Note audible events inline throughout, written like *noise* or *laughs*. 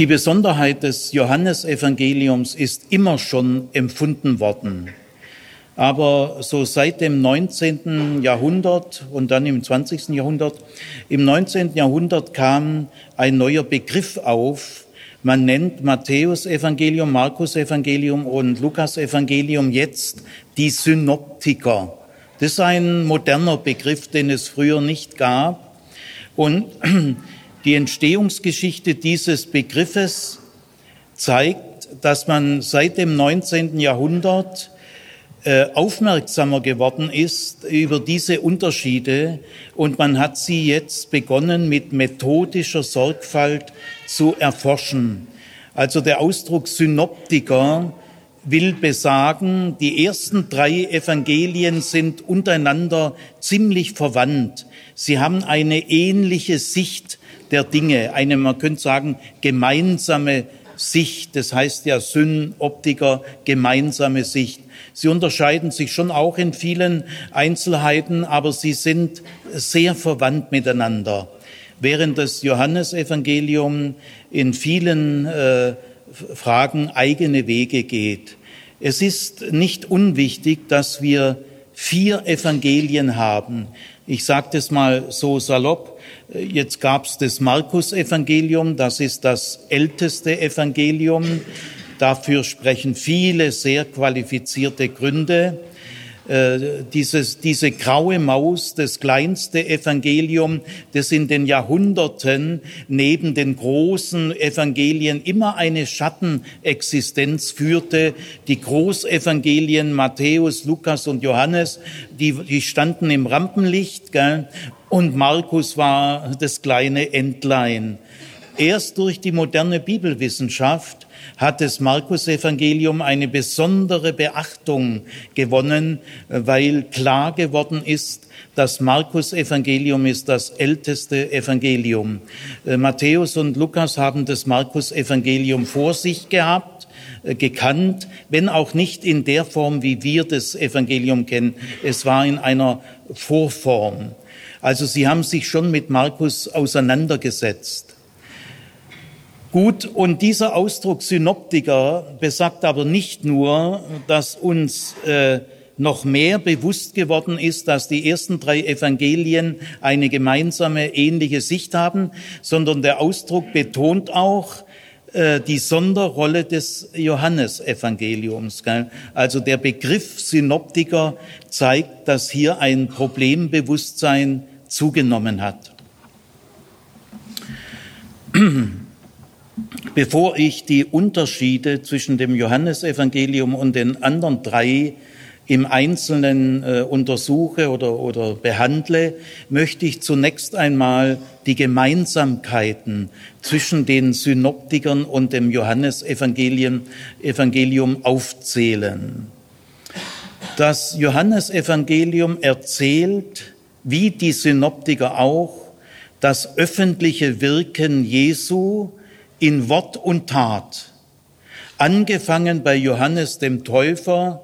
Die Besonderheit des Johannesevangeliums ist immer schon empfunden worden. Aber so seit dem 19. Jahrhundert und dann im 20. Jahrhundert, im 19. Jahrhundert kam ein neuer Begriff auf. Man nennt Matthäus Evangelium, Markus Evangelium und Lukas Evangelium jetzt die Synoptiker. Das ist ein moderner Begriff, den es früher nicht gab. Und die Entstehungsgeschichte dieses Begriffes zeigt, dass man seit dem 19. Jahrhundert äh, aufmerksamer geworden ist über diese Unterschiede und man hat sie jetzt begonnen mit methodischer Sorgfalt zu erforschen. Also der Ausdruck Synoptiker will besagen, die ersten drei Evangelien sind untereinander ziemlich verwandt. Sie haben eine ähnliche Sicht der Dinge, eine, man könnte sagen, gemeinsame Sicht. Das heißt ja Synoptiker, gemeinsame Sicht. Sie unterscheiden sich schon auch in vielen Einzelheiten, aber sie sind sehr verwandt miteinander. Während das Johannesevangelium in vielen äh, Fragen eigene Wege geht. Es ist nicht unwichtig, dass wir vier Evangelien haben. Ich sage das mal so salopp. Jetzt gab es das Markus-Evangelium, das ist das älteste Evangelium. Dafür sprechen viele sehr qualifizierte Gründe. Äh, dieses, diese graue Maus, das kleinste Evangelium, das in den Jahrhunderten neben den großen Evangelien immer eine Schattenexistenz führte. Die Großevangelien Matthäus, Lukas und Johannes, die, die standen im Rampenlicht, gell? Und Markus war das kleine Entlein. Erst durch die moderne Bibelwissenschaft hat das Markus-Evangelium eine besondere Beachtung gewonnen, weil klar geworden ist, das Markus-Evangelium ist das älteste Evangelium. Äh, Matthäus und Lukas haben das Markus-Evangelium vor sich gehabt äh, gekannt, wenn auch nicht in der Form, wie wir das Evangelium kennen. Es war in einer Vorform. Also sie haben sich schon mit Markus auseinandergesetzt. Gut, und dieser Ausdruck Synoptiker besagt aber nicht nur, dass uns äh, noch mehr bewusst geworden ist, dass die ersten drei Evangelien eine gemeinsame, ähnliche Sicht haben, sondern der Ausdruck betont auch äh, die Sonderrolle des Johannesevangeliums. Also der Begriff Synoptiker zeigt, dass hier ein Problembewusstsein zugenommen hat. *clears throat* Bevor ich die Unterschiede zwischen dem Johannesevangelium und den anderen drei im Einzelnen äh, untersuche oder, oder behandle, möchte ich zunächst einmal die Gemeinsamkeiten zwischen den Synoptikern und dem Johannesevangelium Evangelium aufzählen. Das Johannesevangelium erzählt, wie die Synoptiker auch, das öffentliche Wirken Jesu in Wort und Tat, angefangen bei Johannes dem Täufer,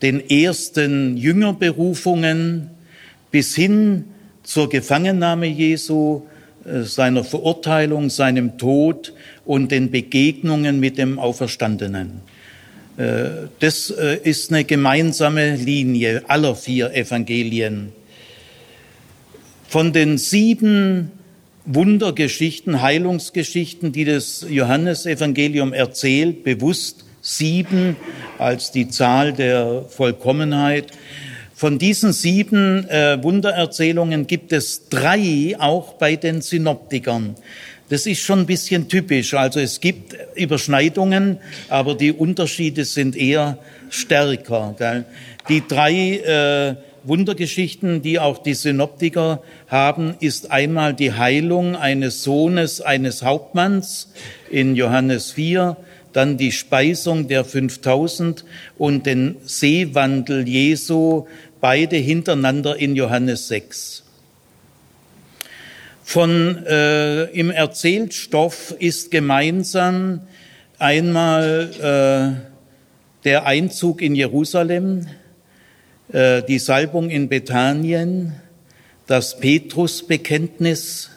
den ersten Jüngerberufungen bis hin zur Gefangennahme Jesu, äh, seiner Verurteilung, seinem Tod und den Begegnungen mit dem Auferstandenen. Äh, das äh, ist eine gemeinsame Linie aller vier Evangelien. Von den sieben Wundergeschichten, Heilungsgeschichten, die das Johannesevangelium erzählt, bewusst sieben als die Zahl der Vollkommenheit. Von diesen sieben äh, Wundererzählungen gibt es drei auch bei den Synoptikern. Das ist schon ein bisschen typisch. Also es gibt Überschneidungen, aber die Unterschiede sind eher stärker. Gell? Die drei äh, Wundergeschichten, die auch die Synoptiker haben, ist einmal die Heilung eines Sohnes eines Hauptmanns in Johannes 4, dann die Speisung der 5000 und den Seewandel Jesu, beide hintereinander in Johannes 6. Von äh, im Erzählstoff ist gemeinsam einmal äh, der Einzug in Jerusalem, die Salbung in Bethanien, das Petrusbekenntnis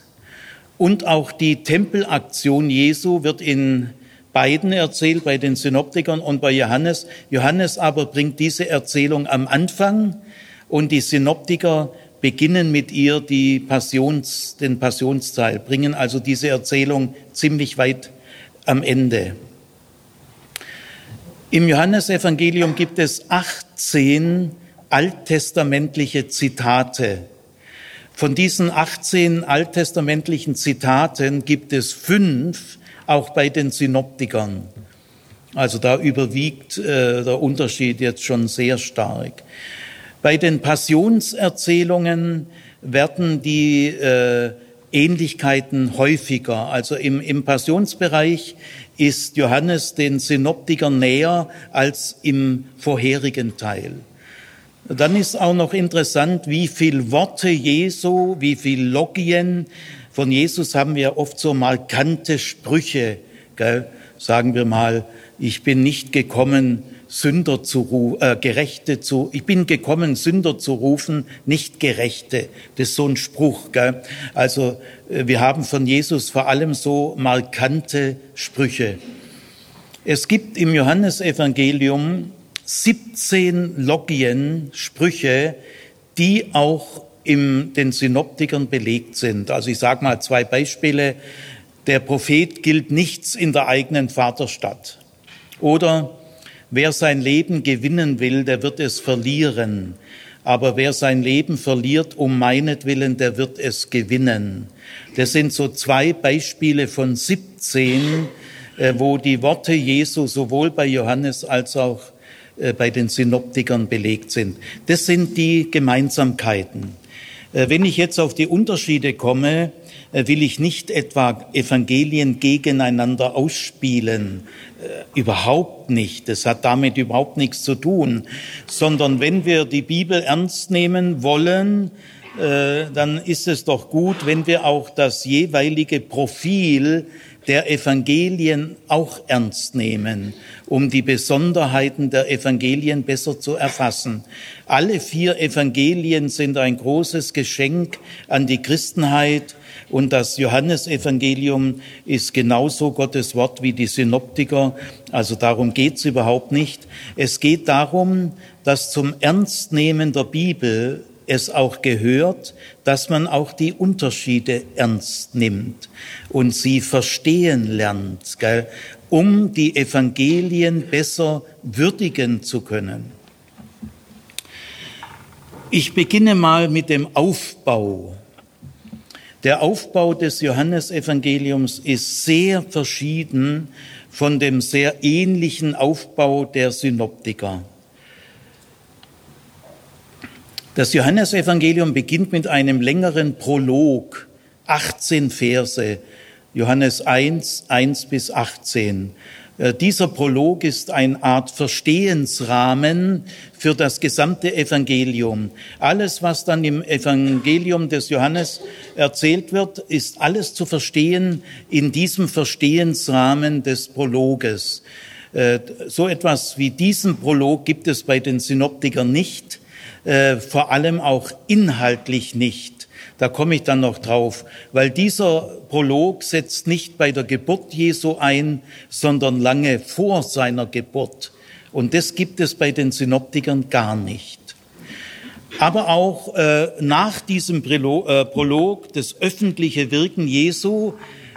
Und auch die Tempelaktion Jesu wird in beiden erzählt, bei den Synoptikern und bei Johannes. Johannes aber bringt diese Erzählung am Anfang und die Synoptiker beginnen mit ihr die Passions, den Passionsteil, bringen also diese Erzählung ziemlich weit am Ende. Im Johannesevangelium gibt es 18 alttestamentliche Zitate. Von diesen 18 alttestamentlichen Zitaten gibt es fünf auch bei den Synoptikern. Also da überwiegt äh, der Unterschied jetzt schon sehr stark. Bei den Passionserzählungen werden die äh, Ähnlichkeiten häufiger. Also im, im Passionsbereich ist Johannes den Synoptikern näher als im vorherigen Teil. Dann ist auch noch interessant, wie viel Worte Jesu, wie viel Logien, von Jesus haben wir oft so markante Sprüche, gell? sagen wir mal, ich bin nicht gekommen, Sünder zu äh, Gerechte zu, ich bin gekommen, Sünder zu rufen, nicht Gerechte. Das ist so ein Spruch. Gell? Also äh, wir haben von Jesus vor allem so markante Sprüche. Es gibt im Johannesevangelium 17 Logien, Sprüche, die auch in den Synoptikern belegt sind. Also ich sage mal zwei Beispiele. Der Prophet gilt nichts in der eigenen Vaterstadt. Oder wer sein Leben gewinnen will, der wird es verlieren. Aber wer sein Leben verliert um meinetwillen, der wird es gewinnen. Das sind so zwei Beispiele von 17, äh, wo die Worte Jesu sowohl bei Johannes als auch bei den Synoptikern belegt sind. Das sind die Gemeinsamkeiten. Äh, wenn ich jetzt auf die Unterschiede komme, äh, will ich nicht etwa Evangelien gegeneinander ausspielen. Äh, überhaupt nicht. Das hat damit überhaupt nichts zu tun. Sondern wenn wir die Bibel ernst nehmen wollen, dann ist es doch gut, wenn wir auch das jeweilige Profil der Evangelien auch ernst nehmen, um die Besonderheiten der Evangelien besser zu erfassen. Alle vier Evangelien sind ein großes Geschenk an die Christenheit und das Johannesevangelium ist genauso Gottes Wort wie die Synoptiker. Also darum geht's überhaupt nicht. Es geht darum, dass zum Ernstnehmen der Bibel es auch gehört, dass man auch die Unterschiede ernst nimmt und sie verstehen lernt, gell, um die Evangelien besser würdigen zu können. Ich beginne mal mit dem Aufbau. Der Aufbau des Johannesevangeliums ist sehr verschieden von dem sehr ähnlichen Aufbau der Synoptiker. Das Johannesevangelium beginnt mit einem längeren Prolog, 18 Verse, Johannes 1, 1 bis 18. Äh, dieser Prolog ist eine Art Verstehensrahmen für das gesamte Evangelium. Alles, was dann im Evangelium des Johannes erzählt wird, ist alles zu verstehen in diesem Verstehensrahmen des Prologes. Äh, so etwas wie diesen Prolog gibt es bei den Synoptikern nicht, äh, vor allem auch inhaltlich nicht. Da komme ich dann noch drauf, weil dieser Prolog setzt nicht bei der Geburt Jesu ein, sondern lange vor seiner Geburt. Und das gibt es bei den Synoptikern gar nicht. Aber auch äh, nach diesem äh, Prolog, das öffentliche Wirken Jesu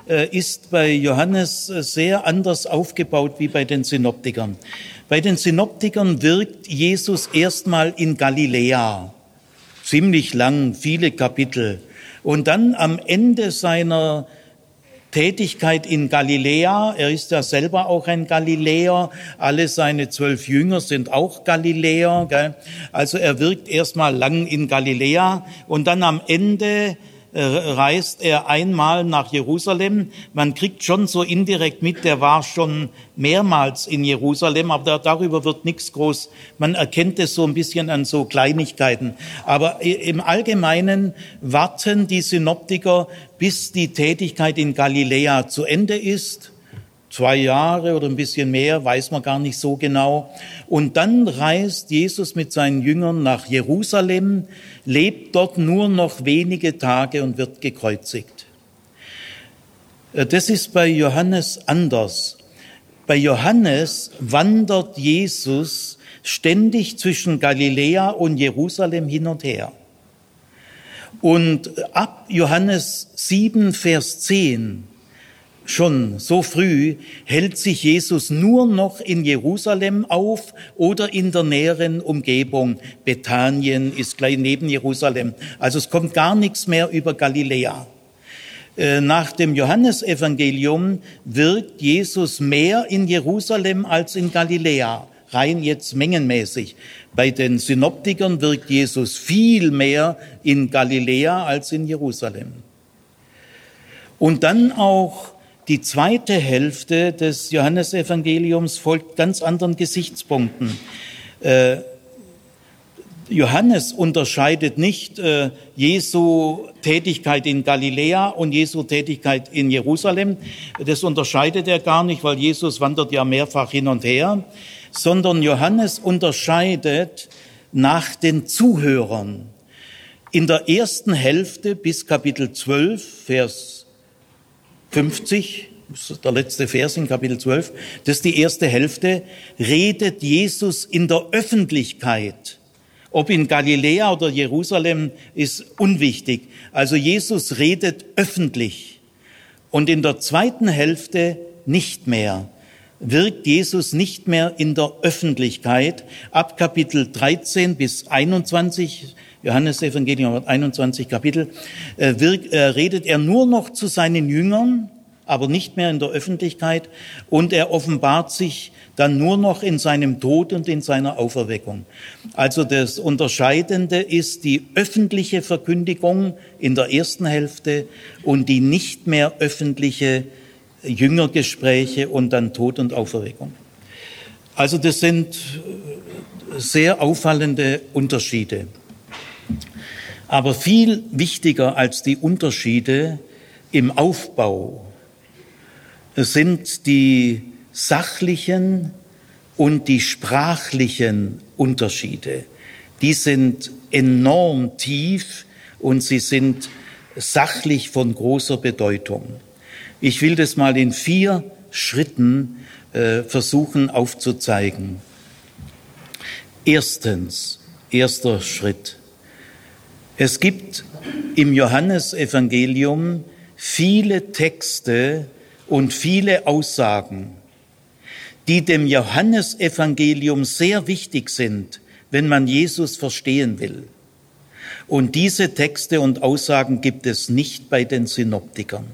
äh, ist bei Johannes sehr anders aufgebaut wie bei den Synoptikern. Bei den Synoptikern wirkt Jesus erstmal in Galiläa ziemlich lang, viele Kapitel. Und dann am Ende seiner Tätigkeit in Galiläa, er ist ja selber auch ein Galiläer, alle seine zwölf Jünger sind auch Galiläer, gell? also er wirkt erstmal lang in Galiläa und dann am Ende reist er einmal nach Jerusalem. Man kriegt schon so indirekt mit, der war schon mehrmals in Jerusalem, aber darüber wird nichts groß. Man erkennt es so ein bisschen an so Kleinigkeiten. Aber im Allgemeinen warten die Synoptiker, bis die Tätigkeit in Galiläa zu Ende ist zwei Jahre oder ein bisschen mehr, weiß man gar nicht so genau. Und dann reist Jesus mit seinen Jüngern nach Jerusalem, lebt dort nur noch wenige Tage und wird gekreuzigt. Äh, das ist bei Johannes anders. Bei Johannes wandert Jesus ständig zwischen Galiläa und Jerusalem hin und her. Und ab Johannes 7, Vers 10 schon so früh hält sich Jesus nur noch in Jerusalem auf oder in der näheren Umgebung. Bethanien ist gleich neben Jerusalem. Also es kommt gar nichts mehr über Galiläa. Äh, nach dem Johannesevangelium wirkt Jesus mehr in Jerusalem als in Galiläa, rein jetzt mengenmäßig. Bei den Synoptikern wirkt Jesus viel mehr in Galiläa als in Jerusalem. Und dann auch die zweite Hälfte des Johannesevangeliums folgt ganz anderen Gesichtspunkten. Äh, Johannes unterscheidet nicht äh, Jesu Tätigkeit in Galiläa und Jesu Tätigkeit in Jerusalem. Das unterscheidet er gar nicht, weil Jesus wandert ja mehrfach hin und her, sondern Johannes unterscheidet nach den Zuhörern. In der ersten Hälfte bis Kapitel 12, Vers 50, der letzte Vers in Kapitel 12, das ist die erste Hälfte, redet Jesus in der Öffentlichkeit. Ob in Galiläa oder Jerusalem ist unwichtig. Also Jesus redet öffentlich. Und in der zweiten Hälfte nicht mehr. Wirkt Jesus nicht mehr in der Öffentlichkeit. Ab Kapitel 13 bis 21 Johannes Evangelium hat 21 Kapitel, äh, wirkt, äh, redet er nur noch zu seinen Jüngern, aber nicht mehr in der Öffentlichkeit und er offenbart sich dann nur noch in seinem Tod und in seiner Auferweckung. Also das Unterscheidende ist die öffentliche Verkündigung in der ersten Hälfte und die nicht mehr öffentliche Jüngergespräche und dann Tod und Auferweckung. Also das sind sehr auffallende Unterschiede. Aber viel wichtiger als die Unterschiede im Aufbau sind die sachlichen und die sprachlichen Unterschiede. Die sind enorm tief und sie sind sachlich von großer Bedeutung. Ich will das mal in vier Schritten äh, versuchen aufzuzeigen. Erstens, erster Schritt. Es gibt im Johannesevangelium viele Texte und viele Aussagen, die dem Johannesevangelium sehr wichtig sind, wenn man Jesus verstehen will. Und diese Texte und Aussagen gibt es nicht bei den Synoptikern.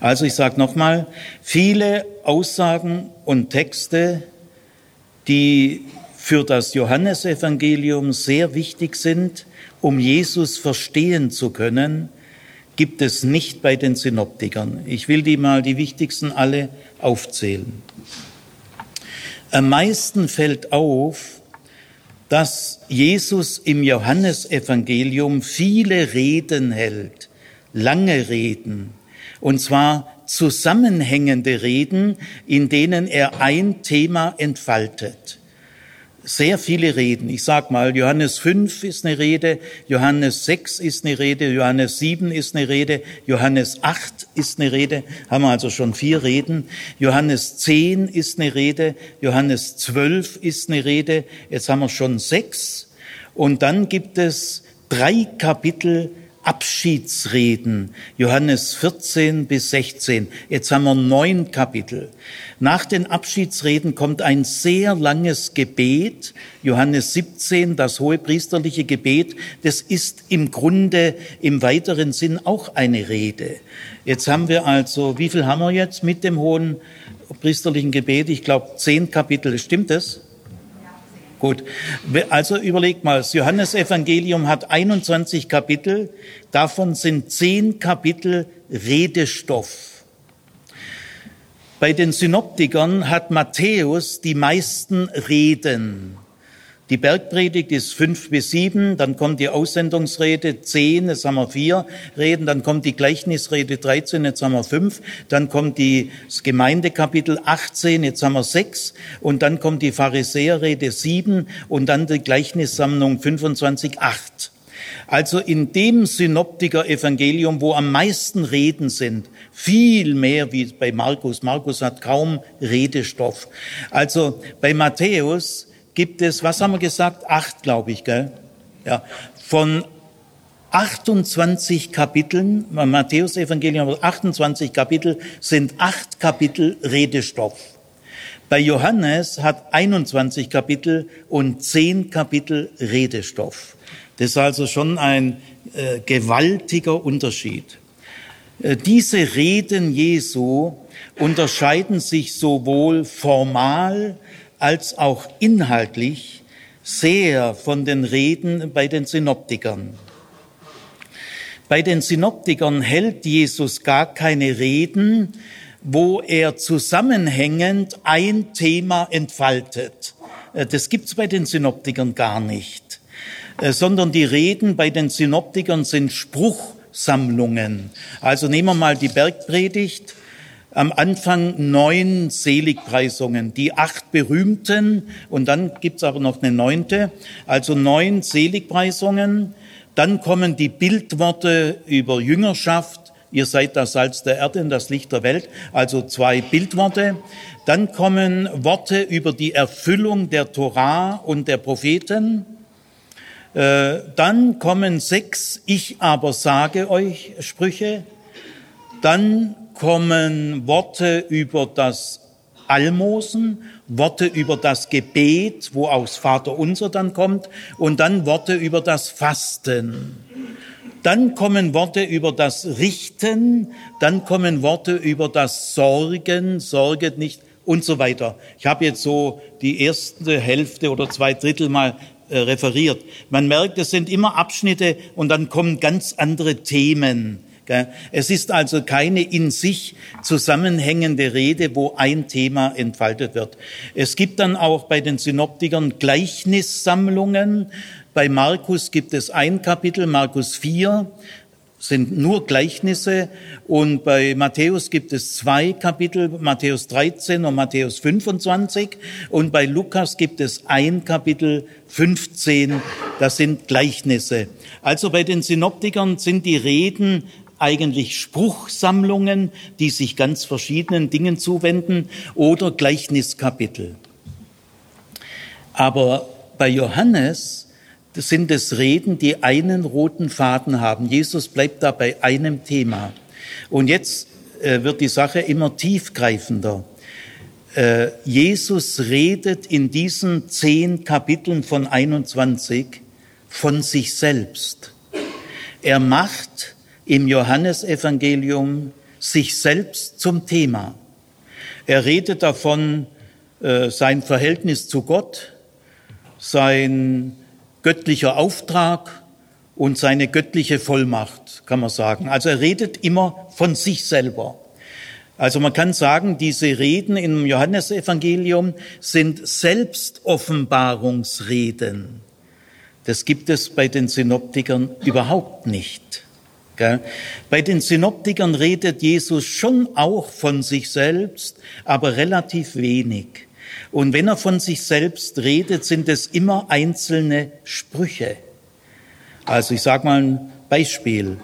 Also ich sage nochmal, viele Aussagen und Texte, die für das Johannesevangelium sehr wichtig sind, um Jesus verstehen zu können, gibt es nicht bei den Synoptikern. Ich will die mal die wichtigsten alle aufzählen. Am meisten fällt auf, dass Jesus im Johannesevangelium viele Reden hält, lange Reden, und zwar zusammenhängende Reden, in denen er ein Thema entfaltet sehr viele Reden. Ich sag mal, Johannes 5 ist eine Rede, Johannes 6 ist eine Rede, Johannes 7 ist eine Rede, Johannes 8 ist eine Rede, haben wir also schon vier Reden. Johannes 10 ist eine Rede, Johannes 12 ist eine Rede, jetzt haben wir schon sechs. Und dann gibt es drei Kapitel Abschiedsreden, Johannes 14 bis 16. Jetzt haben wir neun Kapitel. Nach den Abschiedsreden kommt ein sehr langes Gebet, Johannes 17, das hohepriesterliche Gebet. Das ist im Grunde im weiteren Sinn auch eine Rede. Jetzt haben wir also, wie viel haben wir jetzt mit dem hohen priesterlichen Gebet? Ich glaube, zehn Kapitel. Stimmt das? Gut, also überlegt mal, das Johannesevangelium hat 21 Kapitel, davon sind 10 Kapitel Redestoff. Bei den Synoptikern hat Matthäus die meisten Reden. Die Bergpredigt ist fünf bis sieben, dann kommt die Aussendungsrede zehn, jetzt haben wir vier Reden, dann kommt die Gleichnisrede 13, jetzt haben wir fünf, dann kommt die, das Gemeindekapitel 18, jetzt haben wir sechs, und dann kommt die Pharisäerrede sieben und dann die Gleichnissammlung 25, acht. Also in dem Synoptiker-Evangelium, wo am meisten Reden sind, viel mehr wie bei Markus. Markus hat kaum Redestoff. Also bei Matthäus gibt es, was haben wir gesagt? Acht, glaube ich, gell? Ja. Von 28 Kapiteln, Matthäus Evangelium 28 Kapitel, sind acht Kapitel Redestoff. Bei Johannes hat 21 Kapitel und 10 Kapitel Redestoff. Das ist also schon ein äh, gewaltiger Unterschied. Äh, diese Reden Jesu unterscheiden sich sowohl formal als auch inhaltlich sehr von den Reden bei den Synoptikern. Bei den Synoptikern hält Jesus gar keine Reden, wo er zusammenhängend ein Thema entfaltet. Äh, das gibt's bei den Synoptikern gar nicht, äh, sondern die Reden bei den Synoptikern sind Spruchsammlungen. Also nehmen wir mal die Bergpredigt. Am Anfang neun Seligpreisungen, die acht berühmten, und dann gibt's aber noch eine neunte, also neun Seligpreisungen. Dann kommen die Bildworte über Jüngerschaft, ihr seid das Salz der Erde und das Licht der Welt, also zwei Bildworte. Dann kommen Worte über die Erfüllung der Torah und der Propheten. Äh, dann kommen sechs Ich aber sage euch Sprüche. Dann kommen Worte über das Almosen, Worte über das Gebet, wo aus Vater unser dann kommt, und dann Worte über das Fasten. Dann kommen Worte über das Richten, dann kommen Worte über das Sorgen, sorget nicht und so weiter. Ich habe jetzt so die erste Hälfte oder zwei Drittel mal äh, referiert. Man merkt, es sind immer Abschnitte und dann kommen ganz andere Themen. Es ist also keine in sich zusammenhängende Rede, wo ein Thema entfaltet wird. Es gibt dann auch bei den Synoptikern Gleichnissammlungen. Bei Markus gibt es ein Kapitel, Markus 4, sind nur Gleichnisse und bei Matthäus gibt es zwei Kapitel, Matthäus 13 und Matthäus 25 und bei Lukas gibt es ein Kapitel 15, das sind Gleichnisse. Also bei den Synoptikern sind die Reden eigentlich Spruchsammlungen, die sich ganz verschiedenen Dingen zuwenden oder Gleichniskapitel. Aber bei Johannes sind es Reden, die einen roten Faden haben. Jesus bleibt da bei einem Thema. Und jetzt äh, wird die Sache immer tiefgreifender. Äh, Jesus redet in diesen zehn Kapiteln von 21 von sich selbst. Er macht im Johannesevangelium sich selbst zum Thema. Er redet davon, äh, sein Verhältnis zu Gott, sein göttlicher Auftrag und seine göttliche Vollmacht, kann man sagen. Also er redet immer von sich selber. Also man kann sagen, diese Reden im Johannesevangelium sind Selbstoffenbarungsreden. Das gibt es bei den Synoptikern überhaupt nicht. Bei den Synoptikern redet Jesus schon auch von sich selbst, aber relativ wenig. Und wenn er von sich selbst redet, sind es immer einzelne Sprüche. Also ich sage mal ein Beispiel.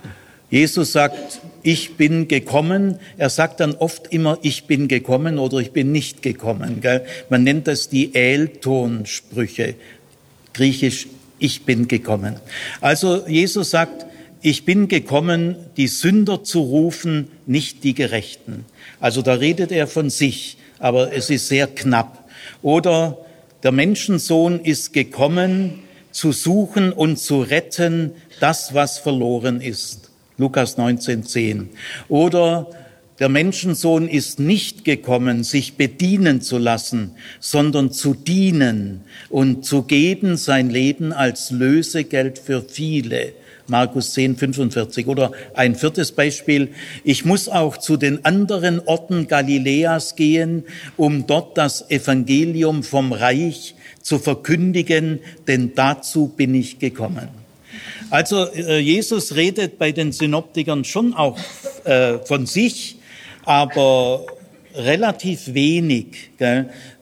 Jesus sagt, ich bin gekommen. Er sagt dann oft immer, ich bin gekommen oder ich bin nicht gekommen. Man nennt das die Ältonsprüche. Griechisch, ich bin gekommen. Also Jesus sagt, ich bin gekommen, die Sünder zu rufen, nicht die Gerechten. Also da redet er von sich, aber es ist sehr knapp. Oder der Menschensohn ist gekommen, zu suchen und zu retten das, was verloren ist. Lukas 19.10. Oder der Menschensohn ist nicht gekommen, sich bedienen zu lassen, sondern zu dienen und zu geben sein Leben als Lösegeld für viele. Markus 10, 45. Oder ein viertes Beispiel. Ich muss auch zu den anderen Orten Galiläas gehen, um dort das Evangelium vom Reich zu verkündigen, denn dazu bin ich gekommen. Also äh, Jesus redet bei den Synoptikern schon auch äh, von sich, aber relativ wenig,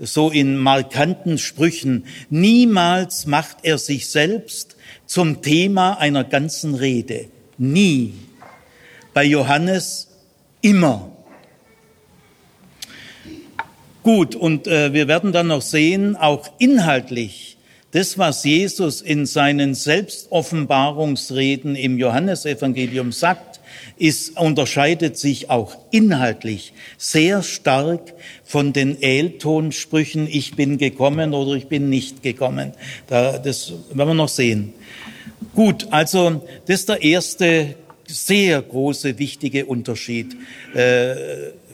so in markanten Sprüchen. Niemals macht er sich selbst zum Thema einer ganzen Rede. Nie. Bei Johannes immer. Gut, und äh, wir werden dann noch sehen, auch inhaltlich, das, was Jesus in seinen Selbstoffenbarungsreden im Johannesevangelium sagt, ist, unterscheidet sich auch inhaltlich sehr stark von den Eltonsprüchen, ich bin gekommen oder ich bin nicht gekommen. Da, das werden wir noch sehen. Gut, also das ist der erste sehr große, wichtige Unterschied. Äh,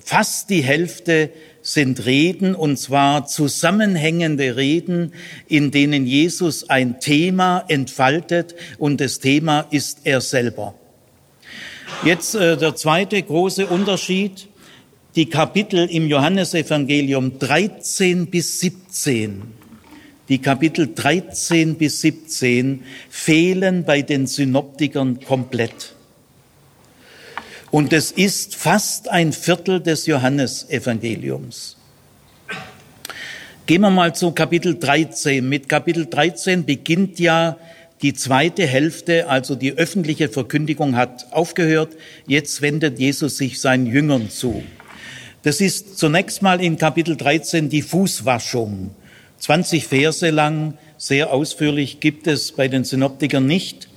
fast die Hälfte sind Reden, und zwar zusammenhängende Reden, in denen Jesus ein Thema entfaltet, und das Thema ist er selber. Jetzt äh, der zweite große Unterschied, die Kapitel im Johannesevangelium 13 bis 17. Die Kapitel 13 bis 17 fehlen bei den Synoptikern komplett. Und es ist fast ein Viertel des Johannesevangeliums. Gehen wir mal zu Kapitel 13. Mit Kapitel 13 beginnt ja die zweite Hälfte, also die öffentliche Verkündigung hat aufgehört. Jetzt wendet Jesus sich seinen Jüngern zu. Das ist zunächst mal in Kapitel 13 die Fußwaschung. 20 Verse lang, sehr ausführlich, gibt es bei den Synoptikern nicht.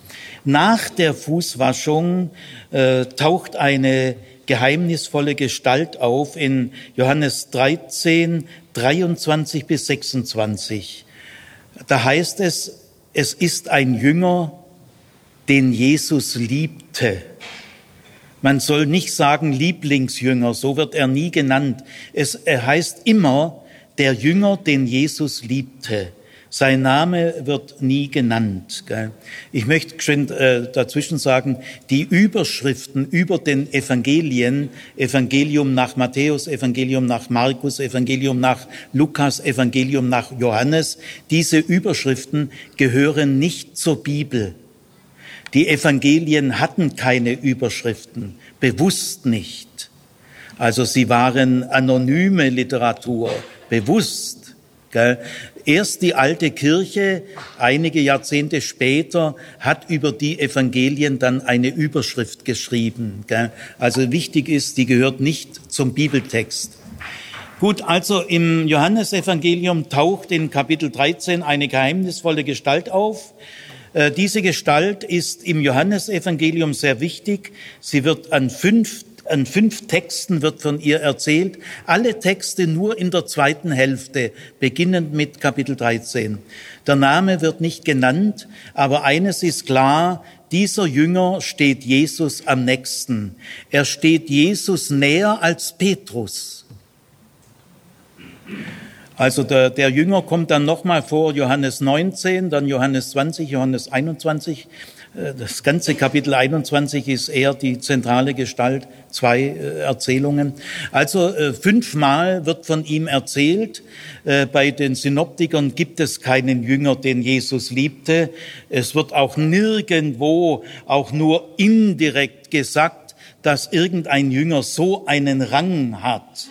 Nach der Fußwaschung äh, taucht eine geheimnisvolle Gestalt auf in Johannes 13, 23 bis 26. Da heißt es, es ist ein Jünger, den Jesus liebte. Man soll nicht sagen Lieblingsjünger, so wird er nie genannt. Es heißt immer der Jünger, den Jesus liebte. Sein Name wird nie genannt. Ich möchte schön äh, dazwischen sagen, die Überschriften über den Evangelien, Evangelium nach Matthäus, Evangelium nach Markus, Evangelium nach Lukas, Evangelium nach Johannes, diese Überschriften gehören nicht zur Bibel. Die Evangelien hatten keine Überschriften, bewusst nicht. Also sie waren anonyme Literatur, bewusst. Gell? Erst die alte Kirche, einige Jahrzehnte später, hat über die Evangelien dann eine Überschrift geschrieben. Also wichtig ist, die gehört nicht zum Bibeltext. Gut, also im Johannesevangelium taucht in Kapitel 13 eine geheimnisvolle Gestalt auf. Äh, diese Gestalt ist im Johannesevangelium sehr wichtig. Sie wird an fünf an fünf Texten wird von ihr erzählt. Alle Texte nur in der zweiten Hälfte, beginnend mit Kapitel 13. Der Name wird nicht genannt, aber eines ist klar, dieser Jünger steht Jesus am nächsten. Er steht Jesus näher als Petrus. Also der, der Jünger kommt dann nochmal vor Johannes 19, dann Johannes 20, Johannes 21. Äh, das ganze Kapitel 21 ist eher die zentrale Gestalt, zwei äh, Erzählungen. Also äh, fünfmal wird von ihm erzählt. Bei den Synoptikern gibt es keinen Jünger, den Jesus liebte. Es wird auch nirgendwo, auch nur indirekt gesagt, dass irgendein Jünger so einen Rang hat.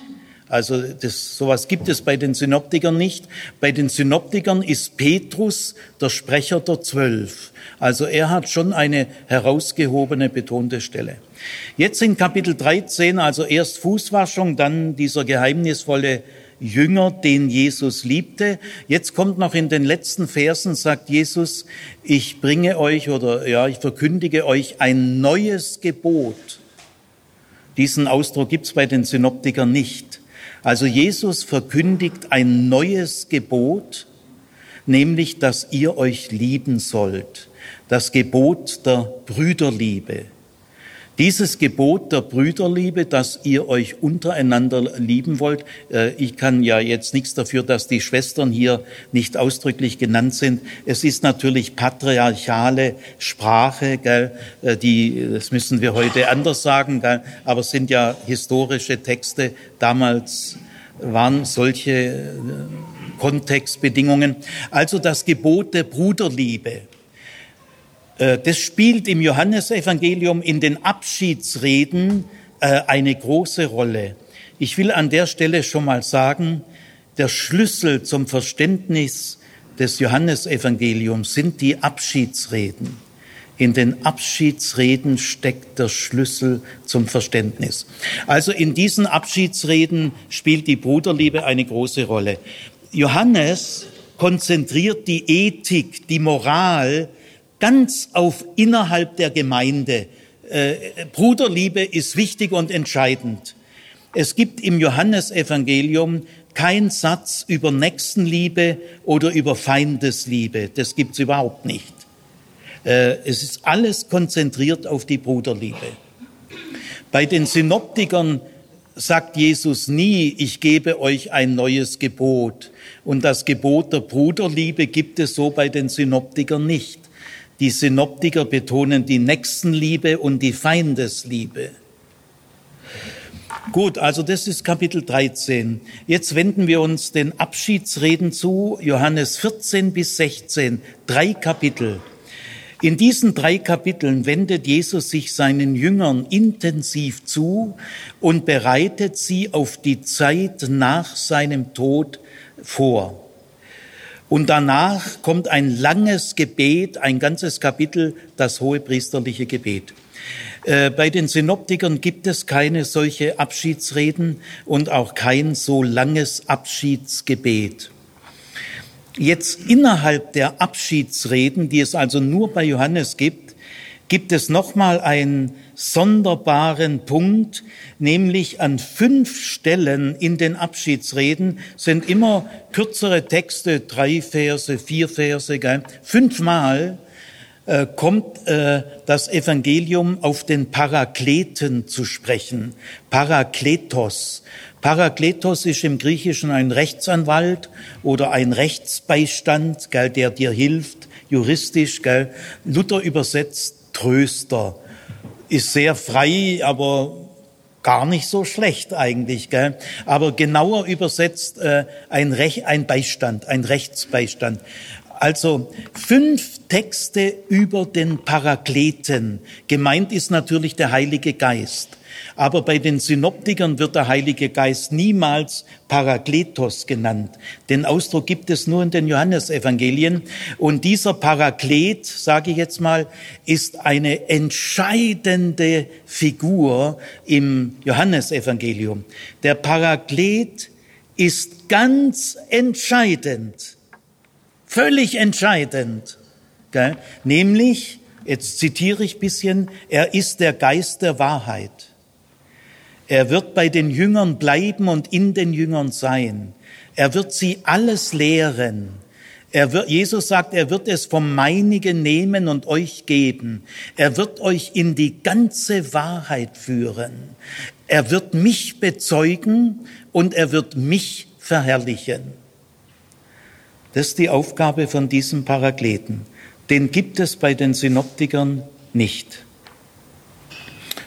Also das, sowas gibt es bei den Synoptikern nicht. Bei den Synoptikern ist Petrus der Sprecher der Zwölf. Also er hat schon eine herausgehobene, betonte Stelle. Jetzt in Kapitel 13, also erst Fußwaschung, dann dieser geheimnisvolle Jünger, den Jesus liebte. Jetzt kommt noch in den letzten Versen, sagt Jesus, ich bringe euch oder ja, ich verkündige euch ein neues Gebot. Diesen Ausdruck gibt's bei den Synoptikern nicht. Also Jesus verkündigt ein neues Gebot, nämlich, dass ihr euch lieben sollt. Das Gebot der Brüderliebe. Dieses Gebot der Brüderliebe, dass ihr euch untereinander lieben wollt, äh, ich kann ja jetzt nichts dafür, dass die Schwestern hier nicht ausdrücklich genannt sind. Es ist natürlich patriarchale Sprache, gell, äh, die, das müssen wir heute anders sagen, gell, aber es sind ja historische Texte. Damals waren solche äh, Kontextbedingungen. Also das Gebot der Bruderliebe. Äh, das spielt im Johannesevangelium in den Abschiedsreden äh, eine große Rolle. Ich will an der Stelle schon mal sagen, der Schlüssel zum Verständnis des Johannesevangeliums sind die Abschiedsreden. In den Abschiedsreden steckt der Schlüssel zum Verständnis. Also in diesen Abschiedsreden spielt die Bruderliebe eine große Rolle. Johannes konzentriert die Ethik, die Moral ganz auf innerhalb der Gemeinde. Äh, Bruderliebe ist wichtig und entscheidend. Es gibt im Johannesevangelium kein Satz über Nächstenliebe oder über Feindesliebe. Das gibt's überhaupt nicht. Äh, es ist alles konzentriert auf die Bruderliebe. Bei den Synoptikern sagt Jesus nie, ich gebe euch ein neues Gebot. Und das Gebot der Bruderliebe gibt es so bei den Synoptikern nicht. Die Synoptiker betonen die Nächstenliebe und die Feindesliebe. Gut, also das ist Kapitel 13. Jetzt wenden wir uns den Abschiedsreden zu, Johannes 14 bis 16, drei Kapitel. In diesen drei Kapiteln wendet Jesus sich seinen Jüngern intensiv zu und bereitet sie auf die Zeit nach seinem Tod vor. Und danach kommt ein langes Gebet, ein ganzes Kapitel, das hohepriesterliche Gebet. Äh, bei den Synoptikern gibt es keine solche Abschiedsreden und auch kein so langes Abschiedsgebet. Jetzt innerhalb der Abschiedsreden, die es also nur bei Johannes gibt, gibt es nochmal einen sonderbaren Punkt, nämlich an fünf Stellen in den Abschiedsreden sind immer kürzere Texte, drei Verse, vier Verse, gell? fünfmal äh, kommt äh, das Evangelium auf den Parakleten zu sprechen. Parakletos. Parakletos ist im Griechischen ein Rechtsanwalt oder ein Rechtsbeistand, gell, der dir hilft, juristisch. Gell. Luther übersetzt Tröster. Ist sehr frei, aber gar nicht so schlecht eigentlich. Gell? Aber genauer übersetzt äh, ein, Rech ein Beistand, ein Rechtsbeistand. Also fünf Texte über den Parakleten. Gemeint ist natürlich der Heilige Geist. Aber bei den Synoptikern wird der Heilige Geist niemals Parakletos genannt. Den Ausdruck gibt es nur in den Johannesevangelien. Und dieser Paraklet, sage ich jetzt mal, ist eine entscheidende Figur im Johannesevangelium. Der Paraklet ist ganz entscheidend, völlig entscheidend. Gell? Nämlich, jetzt zitiere ich bisschen, er ist der Geist der Wahrheit. Er wird bei den Jüngern bleiben und in den Jüngern sein. Er wird sie alles lehren. Wird, Jesus sagt, er wird es vom Meinigen nehmen und euch geben. Er wird euch in die ganze Wahrheit führen. Er wird mich bezeugen und er wird mich verherrlichen. Das ist die Aufgabe von diesem Parakleten. Den gibt es bei den Synoptikern nicht.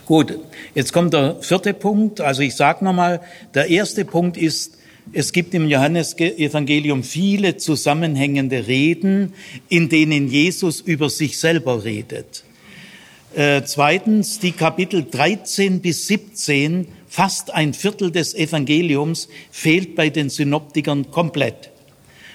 Gut, jetzt kommt der vierte Punkt. Also ich sage nochmal, der erste Punkt ist, es gibt im Johannesevangelium viele zusammenhängende Reden, in denen Jesus über sich selber redet. Äh, zweitens, die Kapitel 13 bis 17, fast ein Viertel des Evangeliums, fehlt bei den Synoptikern komplett.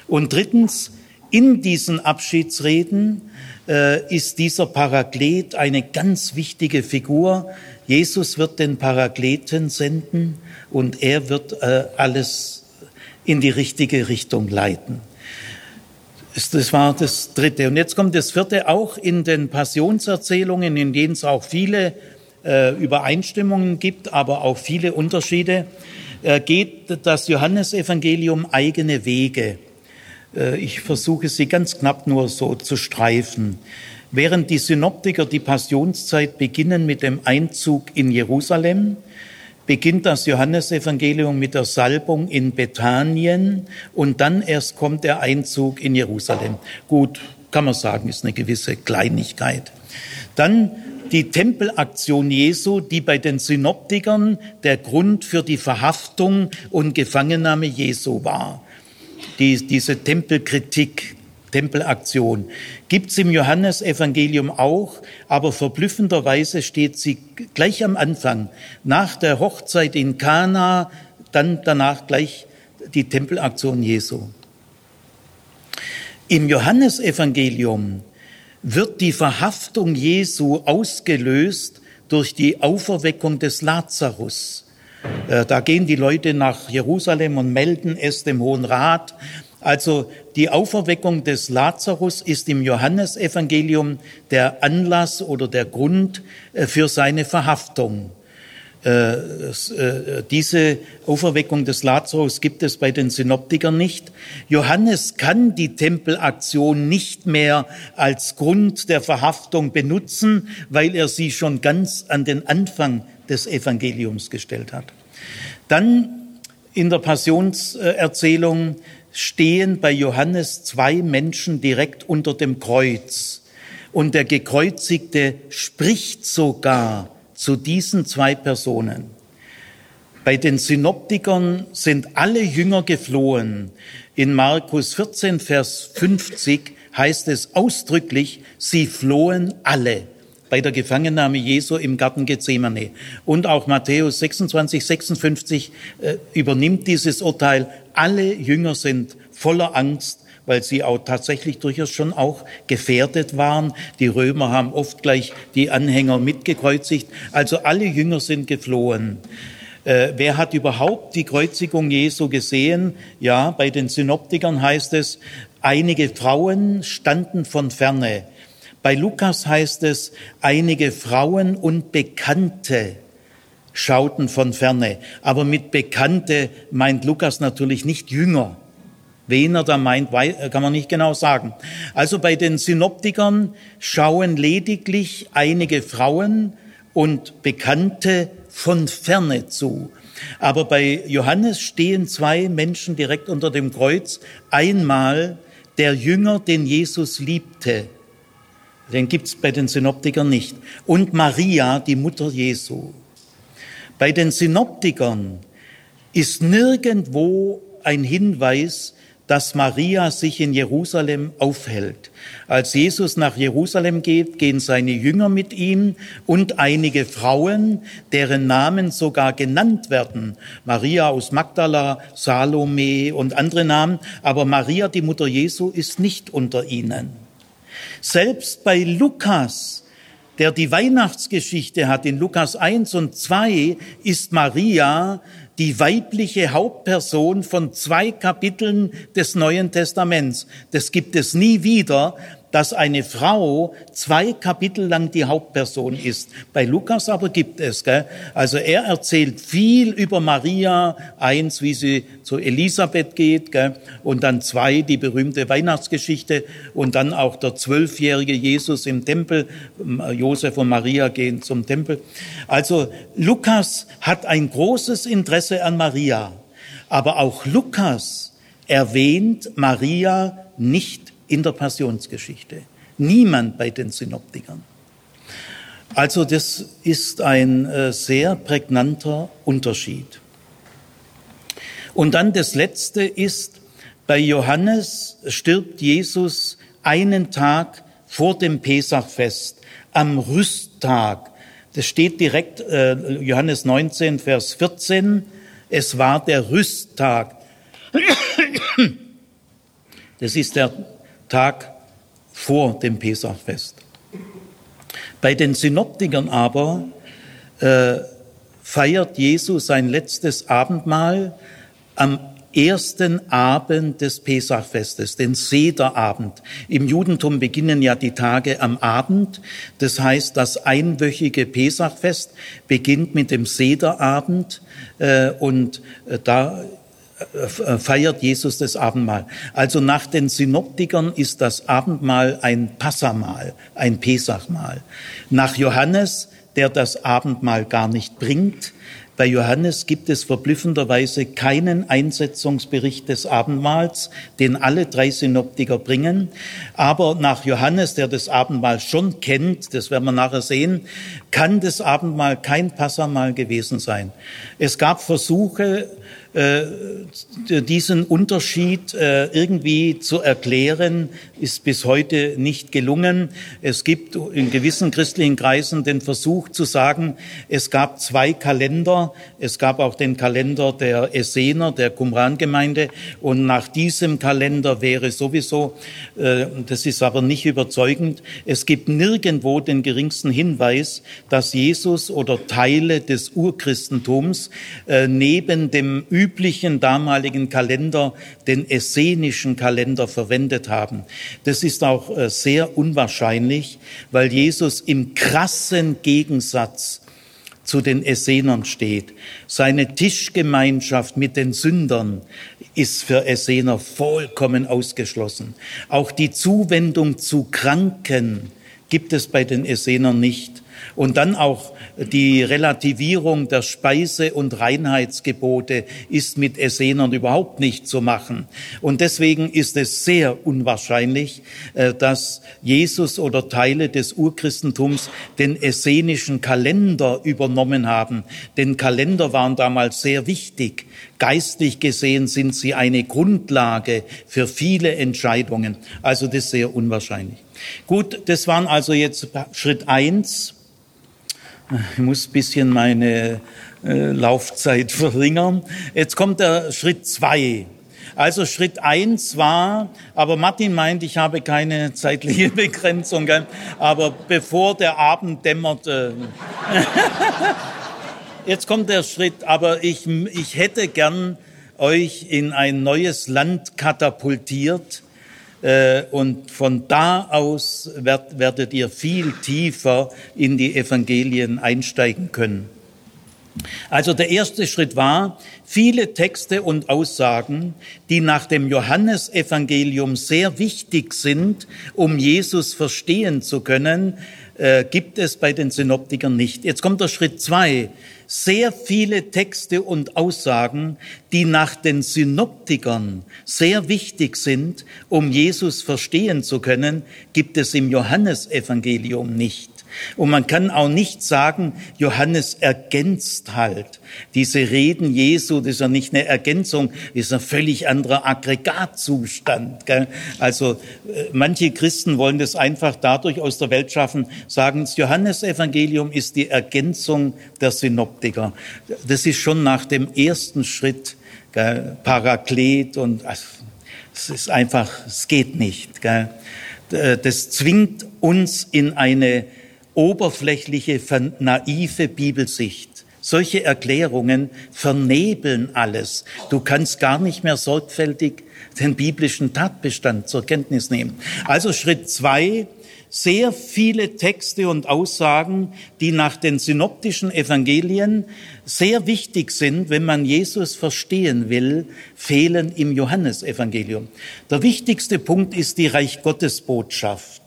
Und drittens, in diesen Abschiedsreden äh, ist dieser Paraklet eine ganz wichtige Figur. Jesus wird den Parakleten senden und er wird äh, alles in die richtige Richtung leiten. Das war das Dritte. Und jetzt kommt das Vierte, auch in den Passionserzählungen, in denen es auch viele äh, Übereinstimmungen gibt, aber auch viele Unterschiede, äh, geht das Johannesevangelium eigene Wege. Äh, ich versuche sie ganz knapp nur so zu streifen. Während die Synoptiker die Passionszeit beginnen mit dem Einzug in Jerusalem, beginnt das Johannesevangelium mit der Salbung in Bethanien und dann erst kommt der Einzug in Jerusalem. Gut, kann man sagen, ist eine gewisse Kleinigkeit. Dann die Tempelaktion Jesu, die bei den Synoptikern der Grund für die Verhaftung und Gefangennahme Jesu war die, diese Tempelkritik, Tempelaktion. Gibt's im Johannesevangelium auch, aber verblüffenderweise steht sie gleich am Anfang, nach der Hochzeit in Kana, dann danach gleich die Tempelaktion Jesu. Im Johannesevangelium wird die Verhaftung Jesu ausgelöst durch die Auferweckung des Lazarus. Äh, da gehen die Leute nach Jerusalem und melden es dem Hohen Rat. Also die Auferweckung des Lazarus ist im Johannesevangelium der Anlass oder der Grund äh, für seine Verhaftung. Äh, diese Auferweckung des Lazarus gibt es bei den Synoptikern nicht. Johannes kann die Tempelaktion nicht mehr als Grund der Verhaftung benutzen, weil er sie schon ganz an den Anfang des Evangeliums gestellt hat. Dann in der Passionserzählung stehen bei Johannes zwei Menschen direkt unter dem Kreuz. Und der Gekreuzigte spricht sogar zu diesen zwei Personen. Bei den Synoptikern sind alle Jünger geflohen. In Markus 14, Vers 50 heißt es ausdrücklich, sie flohen alle bei der Gefangennahme Jesu im Garten Gethsemane. Und auch Matthäus 26, 56 äh, übernimmt dieses Urteil. Alle Jünger sind voller Angst weil sie auch tatsächlich durchaus schon auch gefährdet waren. Die Römer haben oft gleich die Anhänger mitgekreuzigt. Also alle Jünger sind geflohen. Äh, wer hat überhaupt die Kreuzigung Jesu gesehen? Ja, bei den Synoptikern heißt es, einige Frauen standen von ferne. Bei Lukas heißt es, einige Frauen und Bekannte schauten von ferne. Aber mit Bekannte meint Lukas natürlich nicht Jünger. Wen er da meint, kann man nicht genau sagen. Also bei den Synoptikern schauen lediglich einige Frauen und Bekannte von ferne zu. Aber bei Johannes stehen zwei Menschen direkt unter dem Kreuz. Einmal der Jünger, den Jesus liebte. Den gibt's bei den Synoptikern nicht. Und Maria, die Mutter Jesu. Bei den Synoptikern ist nirgendwo ein Hinweis dass Maria sich in Jerusalem aufhält. Als Jesus nach Jerusalem geht, gehen seine Jünger mit ihm und einige Frauen, deren Namen sogar genannt werden. Maria aus Magdala, Salome und andere Namen. Aber Maria, die Mutter Jesu, ist nicht unter ihnen. Selbst bei Lukas, der die Weihnachtsgeschichte hat, in Lukas 1 und 2, ist Maria die weibliche Hauptperson von zwei Kapiteln des Neuen Testaments. Das gibt es nie wieder, dass eine Frau zwei Kapitel lang die Hauptperson ist. Bei Lukas aber gibt es. Gell? Also er erzählt viel über Maria, eins, wie sie zu Elisabeth geht, gell? und dann zwei, die berühmte Weihnachtsgeschichte und dann auch der zwölfjährige Jesus im Tempel. Josef und Maria gehen zum Tempel. Also Lukas hat ein großes Interesse an Maria, aber auch Lukas erwähnt Maria nicht in der Passionsgeschichte. Niemand bei den Synoptikern. Also das ist ein äh, sehr prägnanter Unterschied. Und dann das Letzte ist, bei Johannes stirbt Jesus einen Tag vor dem Pesachfest, am Rüsttag. Das steht direkt, äh, Johannes 19, Vers 14, es war der Rüsttag. Das ist der Tag vor dem Pesachfest. Bei den Synoptikern aber äh, feiert Jesus sein letztes Abendmahl am ersten Abend des Pesachfestes, den Sederabend. Im Judentum beginnen ja die Tage am Abend. Das heißt, das einwöchige Pesachfest beginnt mit dem Sederabend äh, und äh, da feiert Jesus das Abendmahl. Also nach den Synoptikern ist das Abendmahl ein Passamahl, ein Pesachmahl. Nach Johannes, der das Abendmahl gar nicht bringt, bei Johannes gibt es verblüffenderweise keinen Einsetzungsbericht des Abendmahls, den alle drei Synoptiker bringen. Aber nach Johannes, der das Abendmahl schon kennt, das werden wir nachher sehen, kann das Abendmahl kein Passamahl gewesen sein. Es gab Versuche, Äh, diesen Unterschied äh, irgendwie zu erklären, ist bis heute nicht gelungen. Es gibt in gewissen christlichen Kreisen den Versuch zu sagen, es gab zwei Kalender. Es gab auch den Kalender der Essener, der Qumran-Gemeinde. Und nach diesem Kalender wäre sowieso, äh, das ist aber nicht überzeugend, es gibt nirgendwo den geringsten Hinweis, dass Jesus oder Teile des Urchristentums neben dem üblichen damaligen Kalender, den essenischen Kalender verwendet haben. Das ist auch äh, sehr unwahrscheinlich, weil Jesus im krassen Gegensatz zu den Essenern steht. Seine Tischgemeinschaft mit den Sündern ist für Essener vollkommen ausgeschlossen. Auch die Zuwendung zu Kranken gibt es bei den Essenern nicht. Und dann auch die Relativierung der Speise- und Reinheitsgebote ist mit Essenern überhaupt nicht zu machen. Und deswegen ist es sehr unwahrscheinlich, äh, dass Jesus oder Teile des Urchristentums den essenischen Kalender übernommen haben. Denn Kalender waren damals sehr wichtig. Geistlich gesehen sind sie eine Grundlage für viele Entscheidungen. Also das ist sehr unwahrscheinlich. Gut, das waren also jetzt Schritt eins ich muss ein bisschen meine äh, Laufzeit *laughs* verringern. Jetzt kommt der Schritt zwei. Also Schritt eins war, aber Martin meint, ich habe keine *laughs* zeitliche Begrenzung, aber bevor der Abend dämmerte. *laughs* Jetzt kommt der Schritt, aber ich, ich hätte gern euch in ein neues Land katapultiert, äh, und von da aus werdet ihr viel tiefer in die Evangelien einsteigen können. Also der erste Schritt war, viele Texte und Aussagen, die nach dem Johannesevangelium sehr wichtig sind, um Jesus verstehen zu können, äh, gibt es bei den Synoptikern nicht. Jetzt kommt der Schritt zwei sehr viele Texte und Aussagen, die nach den Synoptikern sehr wichtig sind, um Jesus verstehen zu können, gibt es im Johannesevangelium nicht. Und man kann auch nicht sagen, Johannes ergänzt halt. Diese Reden Jesu, das ist ja nicht eine Ergänzung, das ist ein völlig anderer Aggregatzustand. Gell? Also äh, manche Christen wollen das einfach dadurch aus der Welt schaffen, sagen, das Johannesevangelium ist die Ergänzung der Synoptiker. Das ist schon nach dem ersten Schritt gell? Paraklet und es ist einfach, es geht nicht. Gell? Das zwingt uns in eine oberflächliche, naive Bibelsicht. Solche Erklärungen vernebeln alles. Du kannst gar nicht mehr sorgfältig den biblischen Tatbestand zur Kenntnis nehmen. Also Schritt zwei, sehr viele Texte und Aussagen, die nach den synoptischen Evangelien sehr wichtig sind, wenn man Jesus verstehen will, fehlen im Johannesevangelium. Der wichtigste Punkt ist die Reich Gottes Botschaft.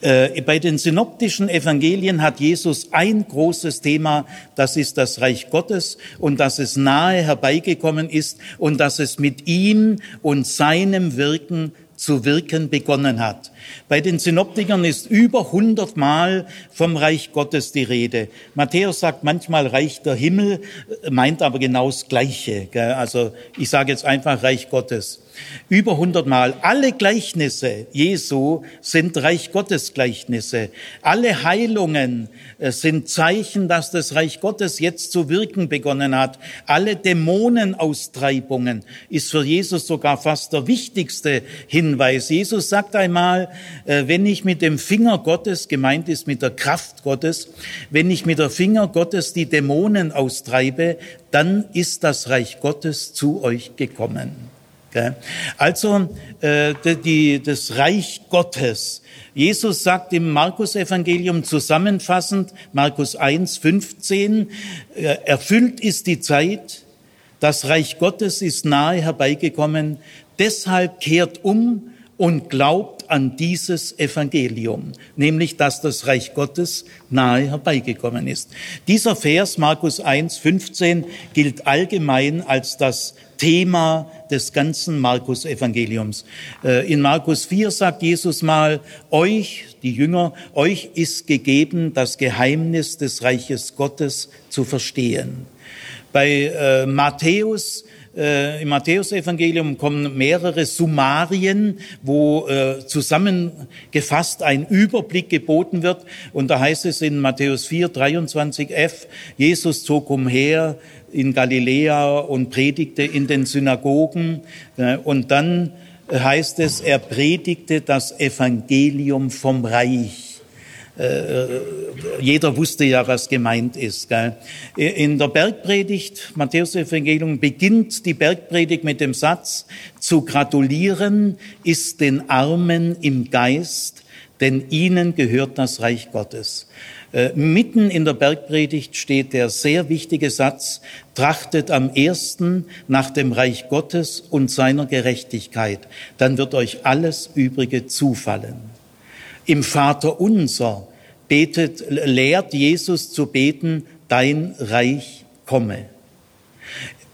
Äh, bei den synoptischen Evangelien hat Jesus ein großes Thema, das ist das Reich Gottes und dass es nahe herbeigekommen ist und dass es mit ihm und seinem Wirken zu wirken begonnen hat. Bei den Synoptikern ist über hundertmal vom Reich Gottes die Rede. Matthäus sagt manchmal Reich der Himmel, meint aber genau das Gleiche. Also ich sage jetzt einfach Reich Gottes. Über hundertmal. Alle Gleichnisse Jesu sind Reich Gottes Gleichnisse. Alle Heilungen äh, sind Zeichen, dass das Reich Gottes jetzt zu wirken begonnen hat. Alle Dämonenaustreibungen ist für Jesus sogar fast der wichtigste Hinweis. Jesus sagt einmal, äh, wenn ich mit dem Finger Gottes, gemeint ist mit der Kraft Gottes, wenn ich mit der Finger Gottes die Dämonen austreibe, dann ist das Reich Gottes zu euch gekommen. Also äh, die, das Reich Gottes. Jesus sagt im Markus-Evangelium zusammenfassend, Markus 1, 15, äh, erfüllt ist die Zeit, das Reich Gottes ist nahe herbeigekommen, deshalb kehrt um und glaubt an dieses Evangelium, nämlich dass das Reich Gottes nahe herbeigekommen ist. Dieser Vers, Markus 1, 15, gilt allgemein als das Thema des ganzen Markus-Evangeliums. Äh, in Markus 4 sagt Jesus mal, euch, die Jünger, euch ist gegeben, das Geheimnis des Reiches Gottes zu verstehen. Bei äh, Matthäus äh, im Matthäusevangelium kommen mehrere Summarien, wo äh, zusammengefasst ein Überblick geboten wird. Und da heißt es in Matthäus 4, 23f, Jesus zog umher in Galiläa und predigte in den Synagogen. Äh, und dann heißt es, er predigte das Evangelium vom Reich. Äh, jeder wusste ja, was gemeint ist. Gell? In der Bergpredigt, Matthäus Evangelium, beginnt die Bergpredigt mit dem Satz, zu gratulieren ist den Armen im Geist, denn ihnen gehört das Reich Gottes. Äh, mitten in der Bergpredigt steht der sehr wichtige Satz, trachtet am ersten nach dem Reich Gottes und seiner Gerechtigkeit, dann wird euch alles Übrige zufallen. Im Vater unser betet, lehrt Jesus zu beten, dein Reich komme.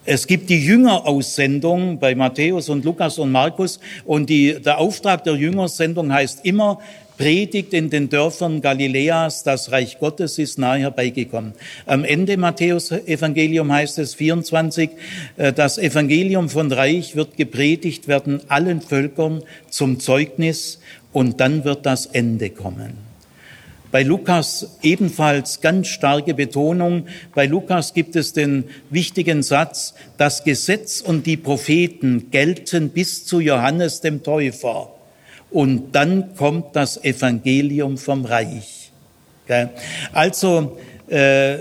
Es gibt die Jüngeraussendung bei Matthäus und Lukas und Markus und die, der Auftrag der Jüngersendung heißt immer, predigt in den Dörfern Galiläas, das Reich Gottes ist nahe herbeigekommen. Am Ende Matthäus Evangelium heißt es 24, äh, das Evangelium von Reich wird gepredigt werden allen Völkern zum Zeugnis und dann wird das Ende kommen. Bei Lukas ebenfalls ganz starke Betonung. Bei Lukas gibt es den wichtigen Satz, das Gesetz und die Propheten gelten bis zu Johannes dem Täufer. Und dann kommt das Evangelium vom Reich. Also äh,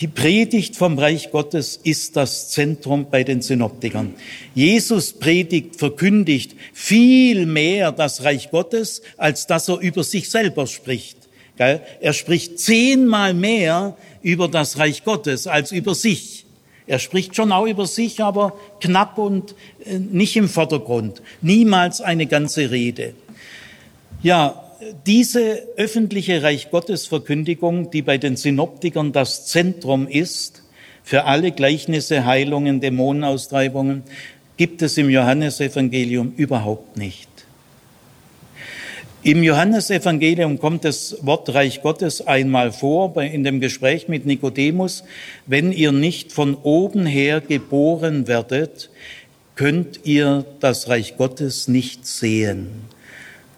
die Predigt vom Reich Gottes ist das Zentrum bei den Synoptikern. Jesus predigt, verkündigt viel mehr das Reich Gottes, als dass er über sich selber spricht. Er spricht zehnmal mehr über das Reich Gottes als über sich. Er spricht schon auch über sich, aber knapp und äh, nicht im Vordergrund. Niemals eine ganze Rede. Ja, diese öffentliche Reich Gottes Verkündigung, die bei den Synoptikern das Zentrum ist, für alle Gleichnisse, Heilungen, Dämonenaustreibungen, gibt es im Johannesevangelium überhaupt nicht. Im Johannesevangelium kommt das Wort Reich Gottes einmal vor, in dem Gespräch mit Nikodemus. Wenn ihr nicht von oben her geboren werdet, könnt ihr das Reich Gottes nicht sehen.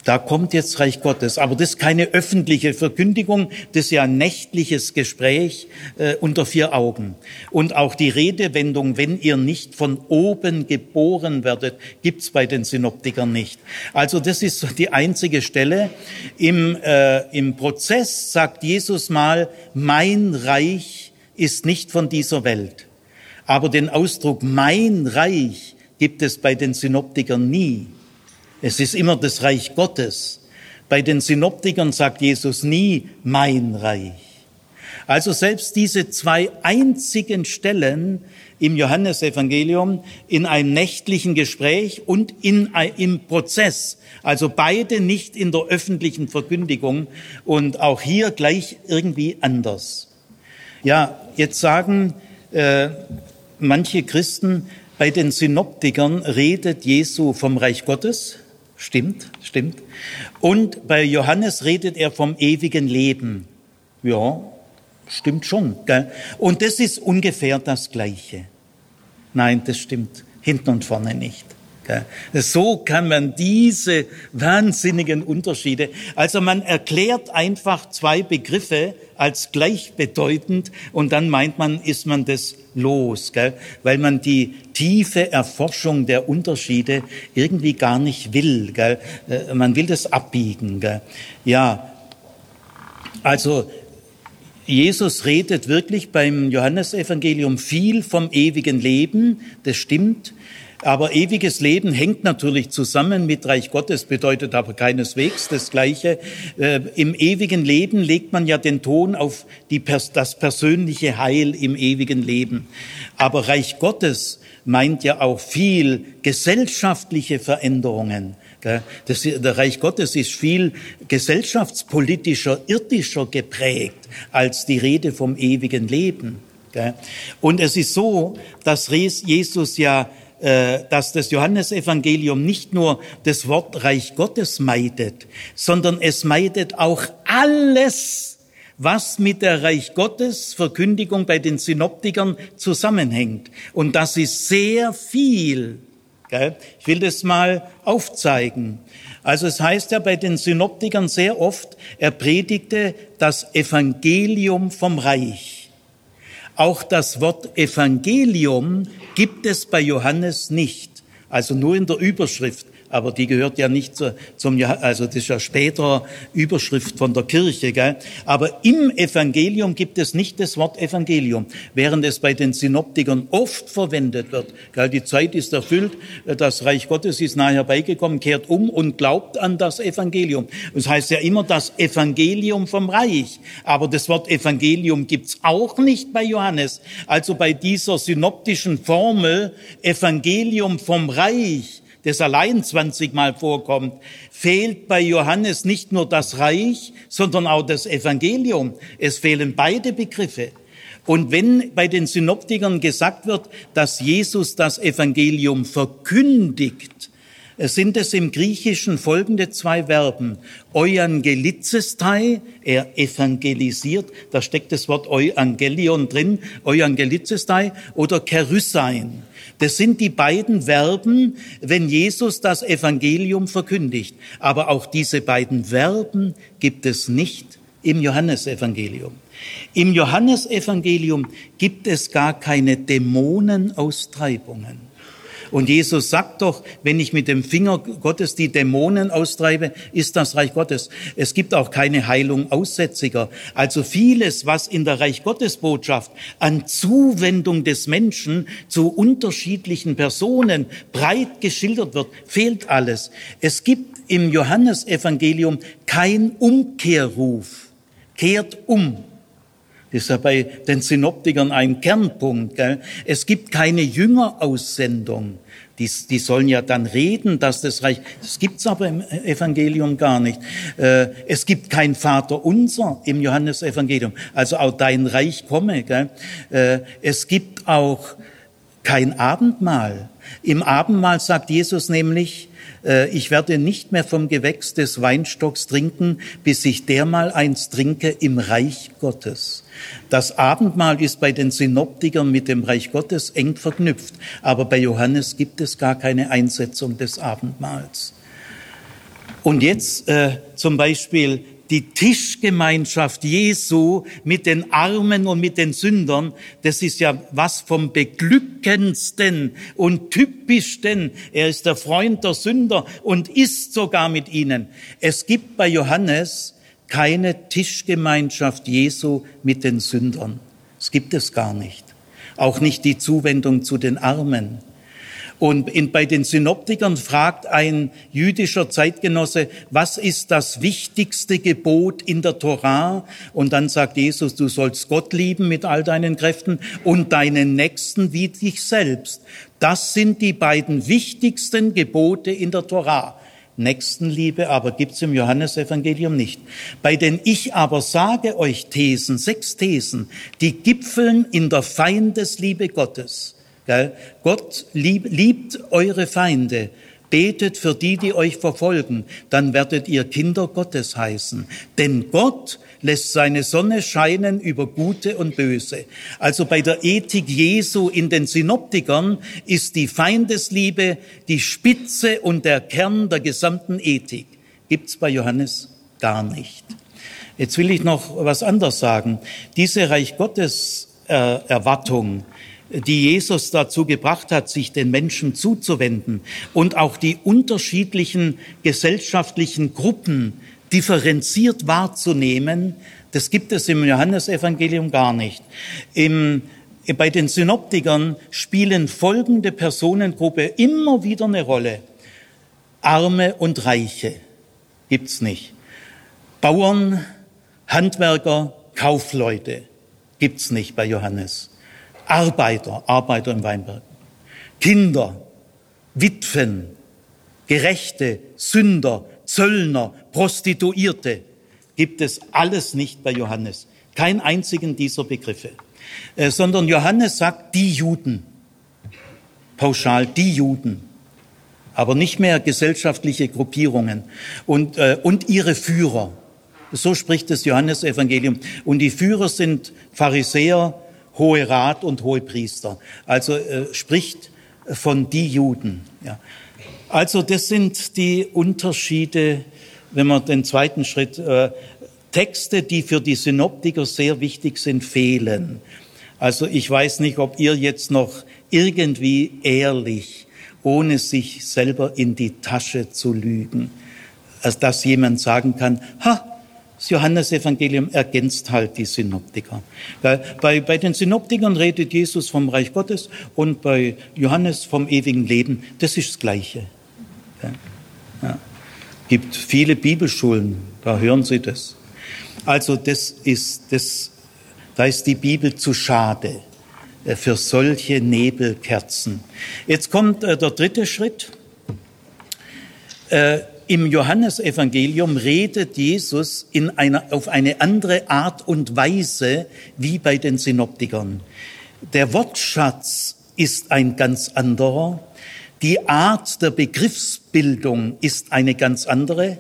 Da kommt jetzt Reich Gottes. Aber das ist keine öffentliche Verkündigung, das ist ja ein nächtliches Gespräch äh, unter vier Augen. Und auch die Redewendung, wenn ihr nicht von oben geboren werdet, gibt's bei den Synoptikern nicht. Also das ist die einzige Stelle. Im, äh, Im Prozess sagt Jesus mal, mein Reich ist nicht von dieser Welt. Aber den Ausdruck mein Reich gibt es bei den Synoptikern nie. Es ist immer das Reich Gottes. Bei den Synoptikern sagt Jesus nie mein Reich. Also selbst diese zwei einzigen Stellen im Johannesevangelium in einem nächtlichen Gespräch und in, im Prozess, also beide nicht in der öffentlichen Verkündigung und auch hier gleich irgendwie anders. Ja, jetzt sagen äh, manche Christen, bei den Synoptikern redet Jesu vom Reich Gottes, Stimmt, stimmt. Und bei Johannes redet er vom ewigen Leben. Ja, stimmt schon. Gell? Und das ist ungefähr das Gleiche. Nein, das stimmt hinten und vorne nicht. So kann man diese wahnsinnigen Unterschiede, also man erklärt einfach zwei Begriffe als gleichbedeutend und dann meint man, ist man das los, weil man die tiefe Erforschung der Unterschiede irgendwie gar nicht will. Äh, man will das abbiegen. Ja, also Jesus redet wirklich beim Johannesevangelium viel vom ewigen Leben, das stimmt. Aber ewiges Leben hängt natürlich zusammen mit Reich Gottes, bedeutet aber keineswegs das Gleiche. Äh, Im ewigen Leben legt man ja den Ton auf die, das persönliche Heil im ewigen Leben. Aber Reich Gottes meint ja auch viel gesellschaftliche Veränderungen. Das, der Reich Gottes ist viel gesellschaftspolitischer, irdischer geprägt als die Rede vom ewigen Leben. Und es ist so, dass Jesus ja dass das Johannesevangelium nicht nur das Wort Reich Gottes meidet, sondern es meidet auch alles, was mit der Reich Gottes Verkündigung bei den Synoptikern zusammenhängt. Und das ist sehr viel. Ich will das mal aufzeigen. Also es heißt ja bei den Synoptikern sehr oft, er predigte das Evangelium vom Reich. Auch das Wort Evangelium gibt es bei Johannes nicht, also nur in der Überschrift aber die gehört ja nicht zu, zum, also das ist ja später Überschrift von der Kirche, gell? Aber im Evangelium gibt es nicht das Wort Evangelium, während es bei den Synoptikern oft verwendet wird. Gell? Die Zeit ist erfüllt, das Reich Gottes ist nahe herbeigekommen, kehrt um und glaubt an das Evangelium. Das heißt ja immer das Evangelium vom Reich. Aber das Wort Evangelium gibt's auch nicht bei Johannes. Also bei dieser synoptischen Formel Evangelium vom Reich das allein 20 Mal vorkommt, fehlt bei Johannes nicht nur das Reich, sondern auch das Evangelium. Es fehlen beide Begriffe. Und wenn bei den Synoptikern gesagt wird, dass Jesus das Evangelium verkündigt, sind es im Griechischen folgende zwei Verben. Euangelizestai, er evangelisiert, da steckt das Wort Euangelion drin, Euangelizestai oder Kerysein. Das sind die beiden Verben, wenn Jesus das Evangelium verkündigt. Aber auch diese beiden Verben gibt es nicht im Johannesevangelium. Im Johannesevangelium gibt es gar keine Dämonenaustreibungen. Und Jesus sagt doch, wenn ich mit dem Finger Gottes die Dämonen austreibe, ist das Reich Gottes. Es gibt auch keine Heilung Aussätziger. Also vieles, was in der Reich Gottes Botschaft an Zuwendung des Menschen zu unterschiedlichen Personen breit geschildert wird, fehlt alles. Es gibt im Johannesevangelium kein Umkehrruf. Kehrt um. Das ist ja bei den Synoptikern ein Kernpunkt. Gell? Es gibt keine Jüngeraussendung. Die, die sollen ja dann reden, dass das Reich, das gibt's aber im Evangelium gar nicht. Äh, es gibt kein Vater unser im Johannesevangelium, also auch dein Reich komme. Gell? Äh, es gibt auch kein Abendmahl. Im Abendmahl sagt Jesus nämlich, äh, ich werde nicht mehr vom Gewächs des Weinstocks trinken, bis ich dermal eins trinke im Reich Gottes. Das Abendmahl ist bei den Synoptikern mit dem Reich Gottes eng verknüpft, aber bei Johannes gibt es gar keine Einsetzung des Abendmahls. Und jetzt äh, zum Beispiel die Tischgemeinschaft Jesu mit den Armen und mit den Sündern, das ist ja was vom beglückendsten und typischsten. Er ist der Freund der Sünder und ist sogar mit ihnen. Es gibt bei Johannes keine Tischgemeinschaft Jesu mit den Sündern. Es gibt es gar nicht. Auch nicht die Zuwendung zu den Armen. Und in, bei den Synoptikern fragt ein jüdischer Zeitgenosse, was ist das wichtigste Gebot in der Torah? Und dann sagt Jesus, du sollst Gott lieben mit all deinen Kräften und deinen Nächsten wie dich selbst. Das sind die beiden wichtigsten Gebote in der Torah. Nächstenliebe aber gibt's im Johannesevangelium nicht. Bei den Ich aber sage euch Thesen, sechs Thesen, die gipfeln in der Feindesliebe Gottes. Gott liebt eure Feinde. Betet für die, die euch verfolgen, dann werdet ihr Kinder Gottes heißen. Denn Gott lässt seine Sonne scheinen über Gute und Böse. Also bei der Ethik Jesu in den Synoptikern ist die Feindesliebe die Spitze und der Kern der gesamten Ethik. Gibt's bei Johannes gar nicht. Jetzt will ich noch was anderes sagen. Diese Reich Gottes äh, Erwartung, die Jesus dazu gebracht hat, sich den Menschen zuzuwenden und auch die unterschiedlichen gesellschaftlichen Gruppen differenziert wahrzunehmen, das gibt es im Johannesevangelium gar nicht. Im, bei den Synoptikern spielen folgende Personengruppe immer wieder eine Rolle. Arme und Reiche gibt's nicht. Bauern, Handwerker, Kaufleute gibt's nicht bei Johannes. Arbeiter, Arbeiter im Weinberg, Kinder, Witwen, Gerechte, Sünder, Zöllner, Prostituierte, gibt es alles nicht bei Johannes. Kein einzigen dieser Begriffe. Äh, sondern Johannes sagt die Juden. Pauschal die Juden. Aber nicht mehr gesellschaftliche Gruppierungen und, äh, und ihre Führer. So spricht das Johannesevangelium. Und die Führer sind Pharisäer, Hohe Rat und Hohe Priester. Also äh, spricht von die Juden. Ja. Also das sind die Unterschiede, wenn man den zweiten Schritt, äh, Texte, die für die Synoptiker sehr wichtig sind, fehlen. Also ich weiß nicht, ob ihr jetzt noch irgendwie ehrlich, ohne sich selber in die Tasche zu lügen, als dass jemand sagen kann, ha, das Johannesevangelium ergänzt halt die Synoptiker. Bei, bei den Synoptikern redet Jesus vom Reich Gottes und bei Johannes vom ewigen Leben. Das ist das Gleiche. Ja. Gibt viele Bibelschulen, da hören Sie das. Also das ist, das, da ist die Bibel zu schade äh, für solche Nebelkerzen. Jetzt kommt äh, der dritte Schritt. Im Johannesevangelium redet Jesus in einer, auf eine andere Art und Weise wie bei den Synoptikern. Der Wortschatz ist ein ganz anderer. Die Art der Begriffsbildung ist eine ganz andere.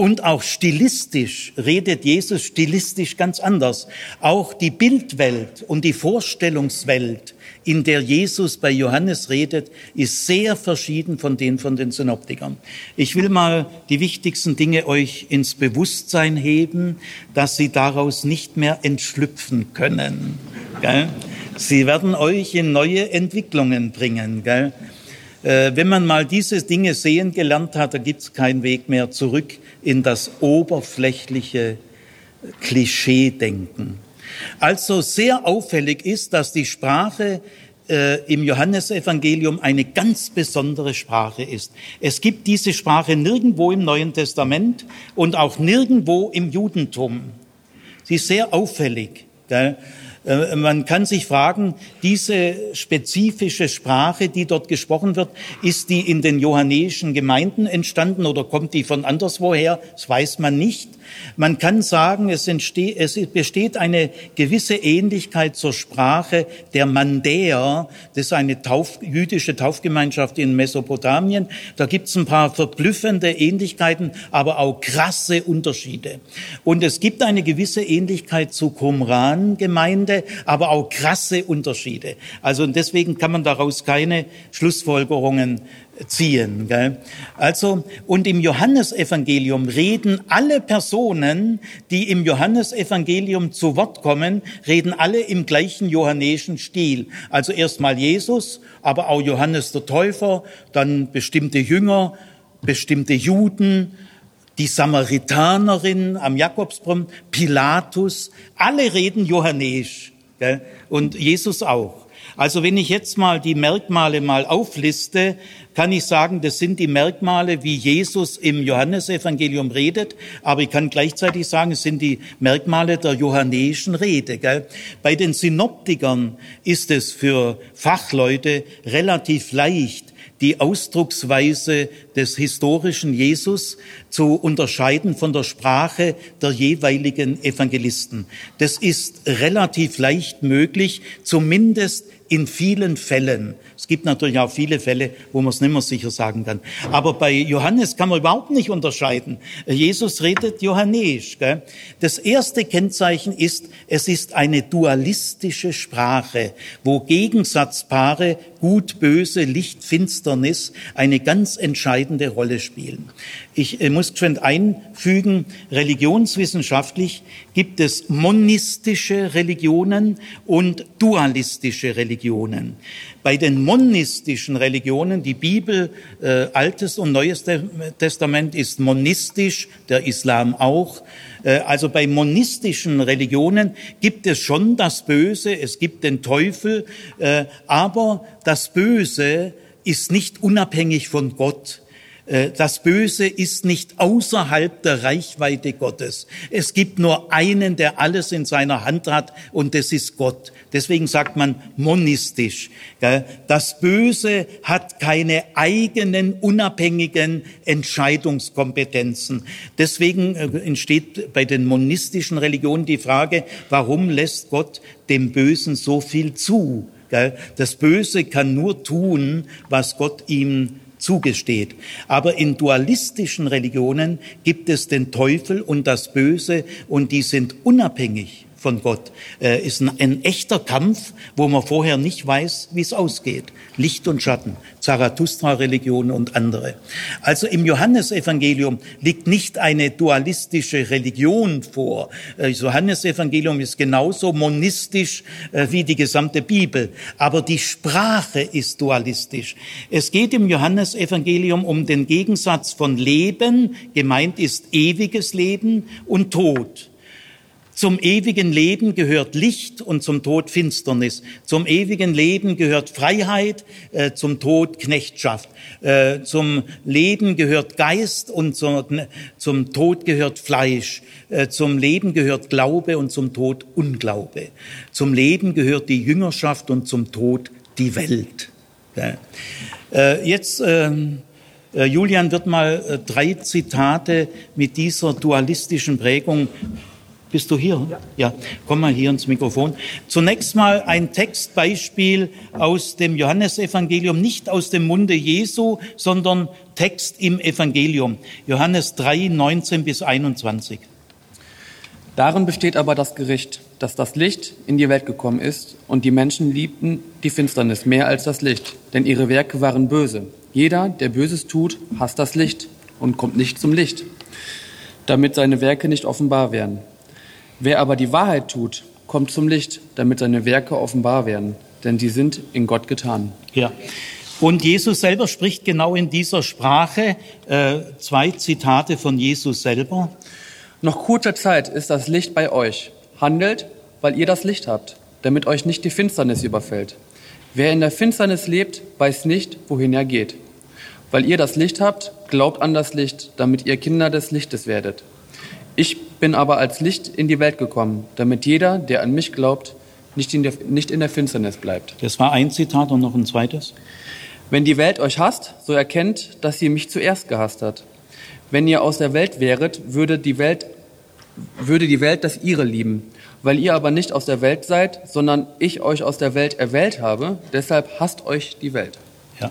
Und auch stilistisch redet Jesus stilistisch ganz anders. Auch die Bildwelt und die Vorstellungswelt, in der Jesus bei Johannes redet, ist sehr verschieden von den von den Synoptikern. Ich will mal die wichtigsten Dinge euch ins Bewusstsein heben, dass sie daraus nicht mehr entschlüpfen können. Gell? Sie werden euch in neue Entwicklungen bringen. Gell? Äh, wenn man mal diese Dinge sehen gelernt hat, da gibt es keinen Weg mehr zurück in das oberflächliche Klischee-Denken. Also sehr auffällig ist, dass die Sprache äh, im Johannesevangelium eine ganz besondere Sprache ist. Es gibt diese Sprache nirgendwo im Neuen Testament und auch nirgendwo im Judentum. Sie ist sehr auffällig. Gell? Äh, man kann sich fragen, diese spezifische Sprache, die dort gesprochen wird, ist die in den johannäischen Gemeinden entstanden oder kommt die von anderswoher? Das weiß man nicht. Man kann sagen, es, entsteht, es besteht eine gewisse Ähnlichkeit zur Sprache der Mandäer. Das ist eine Tauf, jüdische Taufgemeinschaft in Mesopotamien. Da gibt es ein paar verblüffende Ähnlichkeiten, aber auch krasse Unterschiede. Und es gibt eine gewisse Ähnlichkeit zu Qumran-Gemeinde, aber auch krasse Unterschiede. Also deswegen kann man daraus keine Schlussfolgerungen ziehen. Gell? Also, und im Johannesevangelium reden alle Personen, die im Johannesevangelium zu Wort kommen, reden alle im gleichen johannäischen Stil. Also erstmal Jesus, aber auch Johannes der Täufer, dann bestimmte Jünger, bestimmte Juden, die Samaritanerin am Jakobsbrunnen, Pilatus, alle reden johannäisch. Gell? Und Jesus auch. Also wenn ich jetzt mal die Merkmale mal aufliste, kann ich sagen, das sind die Merkmale, wie Jesus im Johannesevangelium redet, aber ich kann gleichzeitig sagen, es sind die Merkmale der johannäischen Rede. Gell? Bei den Synoptikern ist es für Fachleute relativ leicht, die Ausdrucksweise des historischen Jesus zu unterscheiden von der Sprache der jeweiligen Evangelisten. Das ist relativ leicht möglich, zumindest in vielen Fällen. Es gibt natürlich auch viele Fälle, wo man es nicht mehr sicher sagen kann. Aber bei Johannes kann man überhaupt nicht unterscheiden. Jesus redet johannäisch. Gell? Das erste Kennzeichen ist, es ist eine dualistische Sprache, wo Gegensatzpaare Gut, Böse, Licht, Finsternis eine ganz entscheidende Rolle spielen. Ich äh, muss geschwind einfügen, religionswissenschaftlich gibt es monistische Religionen und dualistische Religionen. Bei den monistischen Religionen, die Bibel, äh, Altes und Neues Testament ist monistisch, der Islam auch. Äh, also bei monistischen Religionen gibt es schon das Böse, es gibt den Teufel, äh, aber das Böse ist nicht unabhängig von Gott. Äh, das Böse ist nicht außerhalb der Reichweite Gottes. Es gibt nur einen, der alles in seiner Hand hat, und das ist Gott. Deswegen sagt man monistisch. Das Böse hat keine eigenen unabhängigen Entscheidungskompetenzen. Deswegen äh, entsteht bei den monistischen Religionen die Frage, warum lässt Gott dem Bösen so viel zu? Das Böse kann nur tun, was Gott ihm zugesteht. Aber in dualistischen Religionen gibt es den Teufel und das Böse und die sind unabhängig von Gott. Äh, ist ein, ein, echter Kampf, wo man vorher nicht weiß, wie es ausgeht. Licht und Schatten, Zarathustra-Religion und andere. Also im Johannesevangelium liegt nicht eine dualistische Religion vor. Äh, das Johannesevangelium ist genauso monistisch äh, wie die gesamte Bibel. Aber die Sprache ist dualistisch. Es geht im Johannesevangelium um den Gegensatz von Leben, gemeint ist ewiges Leben, und Tod. Zum ewigen Leben gehört Licht und zum Tod Finsternis. Zum ewigen Leben gehört Freiheit, äh, zum Tod Knechtschaft. Äh, zum Leben gehört Geist und zum, zum Tod gehört Fleisch. Äh, zum Leben gehört Glaube und zum Tod Unglaube. Zum Leben gehört die Jüngerschaft und zum Tod die Welt. Äh, jetzt ähm, äh, Julian wird mal äh, drei Zitate mit dieser dualistischen Prägung bist du hier? Ja. ja. Komm mal hier ins Mikrofon. Zunächst mal ein Textbeispiel aus dem Johannesevangelium, nicht aus dem Munde Jesu, sondern Text im Evangelium. Johannes 3, 19 bis 21. Darin besteht aber das Gericht, dass das Licht in die Welt gekommen ist und die Menschen liebten die Finsternis mehr als das Licht, denn ihre Werke waren böse. Jeder, der Böses tut, hasst das Licht und kommt nicht zum Licht, damit seine Werke nicht offenbar werden. Wer aber die Wahrheit tut, kommt zum Licht, damit seine Werke offenbar werden, denn die sind in Gott getan. Ja. Und Jesus selber spricht genau in dieser Sprache äh, zwei Zitate von Jesus selber. Noch kurzer Zeit ist das Licht bei euch. Handelt, weil ihr das Licht habt, damit euch nicht die Finsternis überfällt. Wer in der Finsternis lebt, weiß nicht, wohin er geht. Weil ihr das Licht habt, glaubt an das Licht, damit ihr Kinder des Lichtes werdet. Ich bin aber als Licht in die Welt gekommen, damit jeder, der an mich glaubt, nicht in, der, nicht in der Finsternis bleibt. Das war ein Zitat und noch ein zweites. Wenn die Welt euch hasst, so erkennt, dass sie mich zuerst gehasst hat. Wenn ihr aus der Welt wäret, würde die Welt, würde die Welt das ihre lieben. Weil ihr aber nicht aus der Welt seid, sondern ich euch aus der Welt erwählt habe, deshalb hasst euch die Welt. Ja.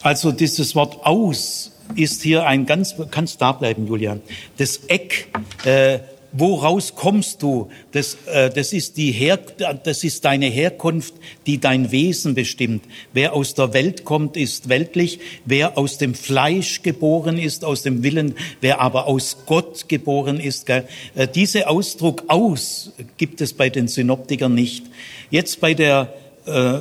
Also dieses Wort aus ist hier ein ganz, kannst da bleiben, Julian, das Eck, äh, woraus kommst du? Das, äh, das, ist die Her das ist deine Herkunft, die dein Wesen bestimmt. Wer aus der Welt kommt, ist weltlich. Wer aus dem Fleisch geboren ist, aus dem Willen, wer aber aus Gott geboren ist. Gell? Äh, diese Ausdruck aus gibt es bei den Synoptikern nicht. Jetzt bei der äh,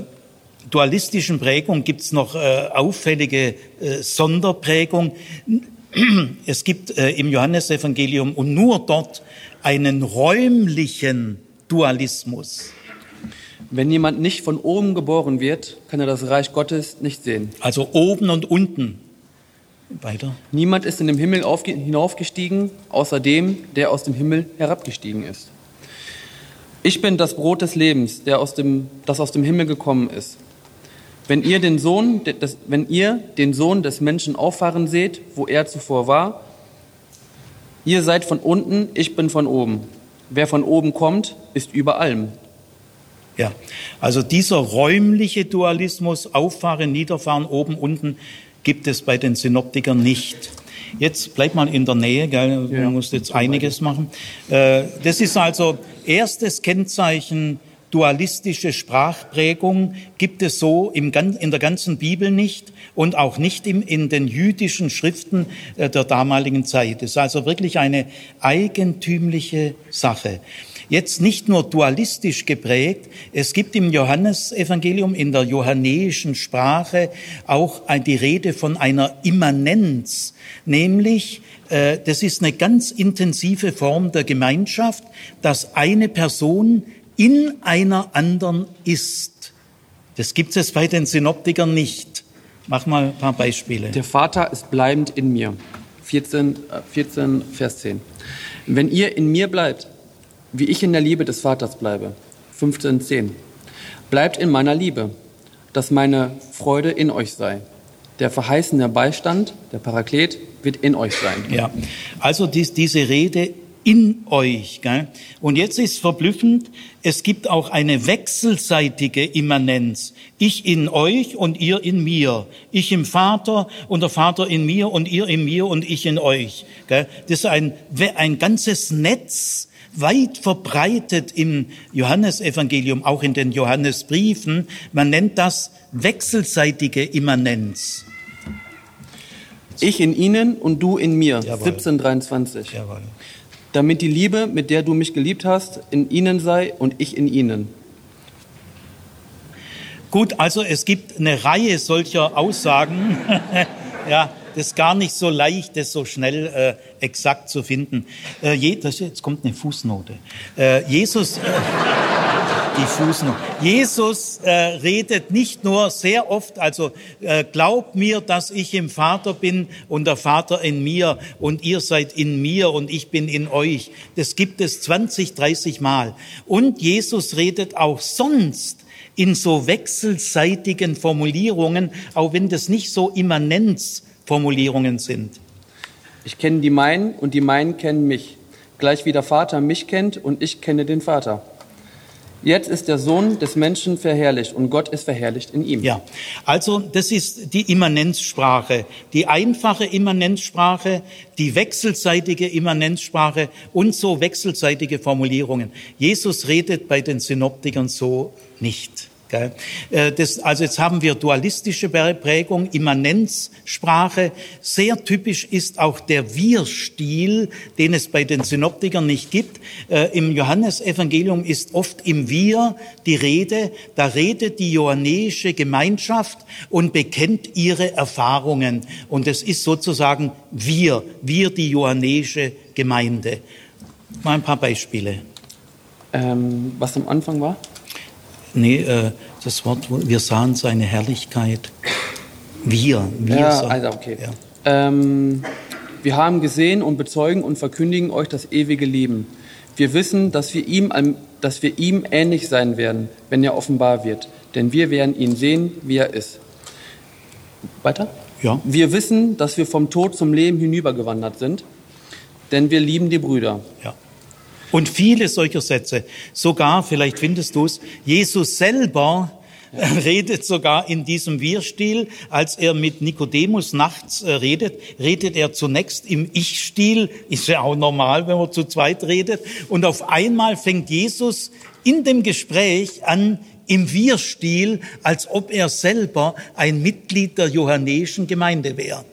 dualistischen Prägung gibt es noch äh, auffällige äh, Sonderprägung. *clears throat* Es gibt äh, im Johannesevangelium und nur dort einen räumlichen Dualismus. Wenn jemand nicht von oben geboren wird, kann er das Reich Gottes nicht sehen. Also oben und unten. Weiter. Niemand ist in den Himmel hinaufgestiegen, außer dem, der aus dem Himmel herabgestiegen ist. Ich bin das Brot des Lebens, der aus dem, das aus dem Himmel gekommen ist. Wenn ihr den Sohn, des, wenn ihr den Sohn des Menschen auffahren seht, wo er zuvor war, ihr seid von unten, ich bin von oben. Wer von oben kommt, ist über allem. Ja, also dieser räumliche Dualismus, auffahren, niederfahren, oben, unten, gibt es bei den Synoptikern nicht. Jetzt bleib mal in der Nähe, gell? du ja, musst jetzt einiges machen. Äh, das ist also erstes Kennzeichen dualistische Sprachprägung gibt es so im, in der ganzen Bibel nicht und auch nicht im, in den jüdischen Schriften äh, der damaligen Zeit. Es ist also wirklich eine eigentümliche Sache. Jetzt nicht nur dualistisch geprägt, es gibt im Johannesevangelium, in der johannäischen Sprache auch die Rede von einer Immanenz, nämlich äh, das ist eine ganz intensive Form der Gemeinschaft, dass eine Person in einer anderen ist. Das gibt es bei den Synoptikern nicht. Mach mal ein paar Beispiele. Der Vater ist bleibend in mir. 14, 14 äh, Vers 10. Wenn ihr in mir bleibt, wie ich in der Liebe des Vaters bleibe. 15, 10. Bleibt in meiner Liebe, dass meine Freude in euch sei. Der verheißene Beistand, der Paraklet, wird in euch sein. Ja, also dies, diese Rede in euch. Gell? Und jetzt ist verblüffend, es gibt auch eine wechselseitige Immanenz. Ich in euch und ihr in mir. Ich im Vater und der Vater in mir und ihr in mir und ich in euch. Gell? Das ist ein, ein ganzes Netz, weit verbreitet im Johannesevangelium, auch in den Johannesbriefen. Man nennt das wechselseitige Immanenz. Ich in ihnen und du in mir. Jawohl. 1723. Jawohl damit die Liebe, mit der du mich geliebt hast, in ihnen sei und ich in ihnen. Gut, also es gibt eine Reihe solcher Aussagen. *laughs* ja, das ist gar nicht so leicht, das so schnell äh, exakt zu finden. Äh, je, das, jetzt kommt eine Fußnote. Äh, Jesus. Die Fußnote. Jesus äh, redet nicht nur sehr oft, also äh, glaubt mir, dass ich im Vater bin und der Vater in mir und ihr seid in mir und ich bin in euch. Das gibt es 20, 30 Mal. Und Jesus redet auch sonst in so wechselseitigen Formulierungen, auch wenn das nicht so Immanenzformulierungen sind. Ich kenne die meinen und die meinen kennen mich, gleich wie der Vater mich kennt und ich kenne den Vater. Jetzt ist der Sohn des Menschen verherrlicht und Gott ist verherrlicht in ihm. Ja, also das ist die Immanenzsprache, die einfache Immanenzsprache, die wechselseitige Immanenzsprache und so wechselseitige Formulierungen. Jesus redet bei den Synoptikern so nicht. Äh, das, also jetzt haben wir dualistische Prägung, Immanenzsprache. Sehr typisch ist auch der Wir-Stil, den es bei den Synoptikern nicht gibt. Äh, Im Johannesevangelium ist oft im Wir die Rede. Da redet die johannäische Gemeinschaft und bekennt ihre Erfahrungen. Und es ist sozusagen wir, wir die johannäische Gemeinde. Mal ein paar Beispiele. Ähm, was am Anfang war? Nee, äh, das Wort, wir sahen seine Herrlichkeit. Wir, wir. Ja, also okay. Ja. Ähm, wir haben gesehen und bezeugen und verkündigen euch das ewige Leben. Wir wissen, dass wir ihm, dass wir ihm ähnlich sein werden, wenn er offenbar wird. Denn wir werden ihn sehen, wie er ist. Weiter? Ja. Wir wissen, dass wir vom Tod zum Leben hinübergewandert sind, denn wir lieben die Brüder. Ja. Und viele solcher Sätze. Sogar, vielleicht findest du es, Jesus selber redet sogar in diesem Wir-Stil, als er mit Nikodemus nachts äh, redet, redet er zunächst im Ich-Stil, ist ja auch normal, wenn man zu zweit redet, und auf einmal fängt Jesus in dem Gespräch an, im Wir-Stil, als ob er selber ein Mitglied der johannäischen Gemeinde wäre.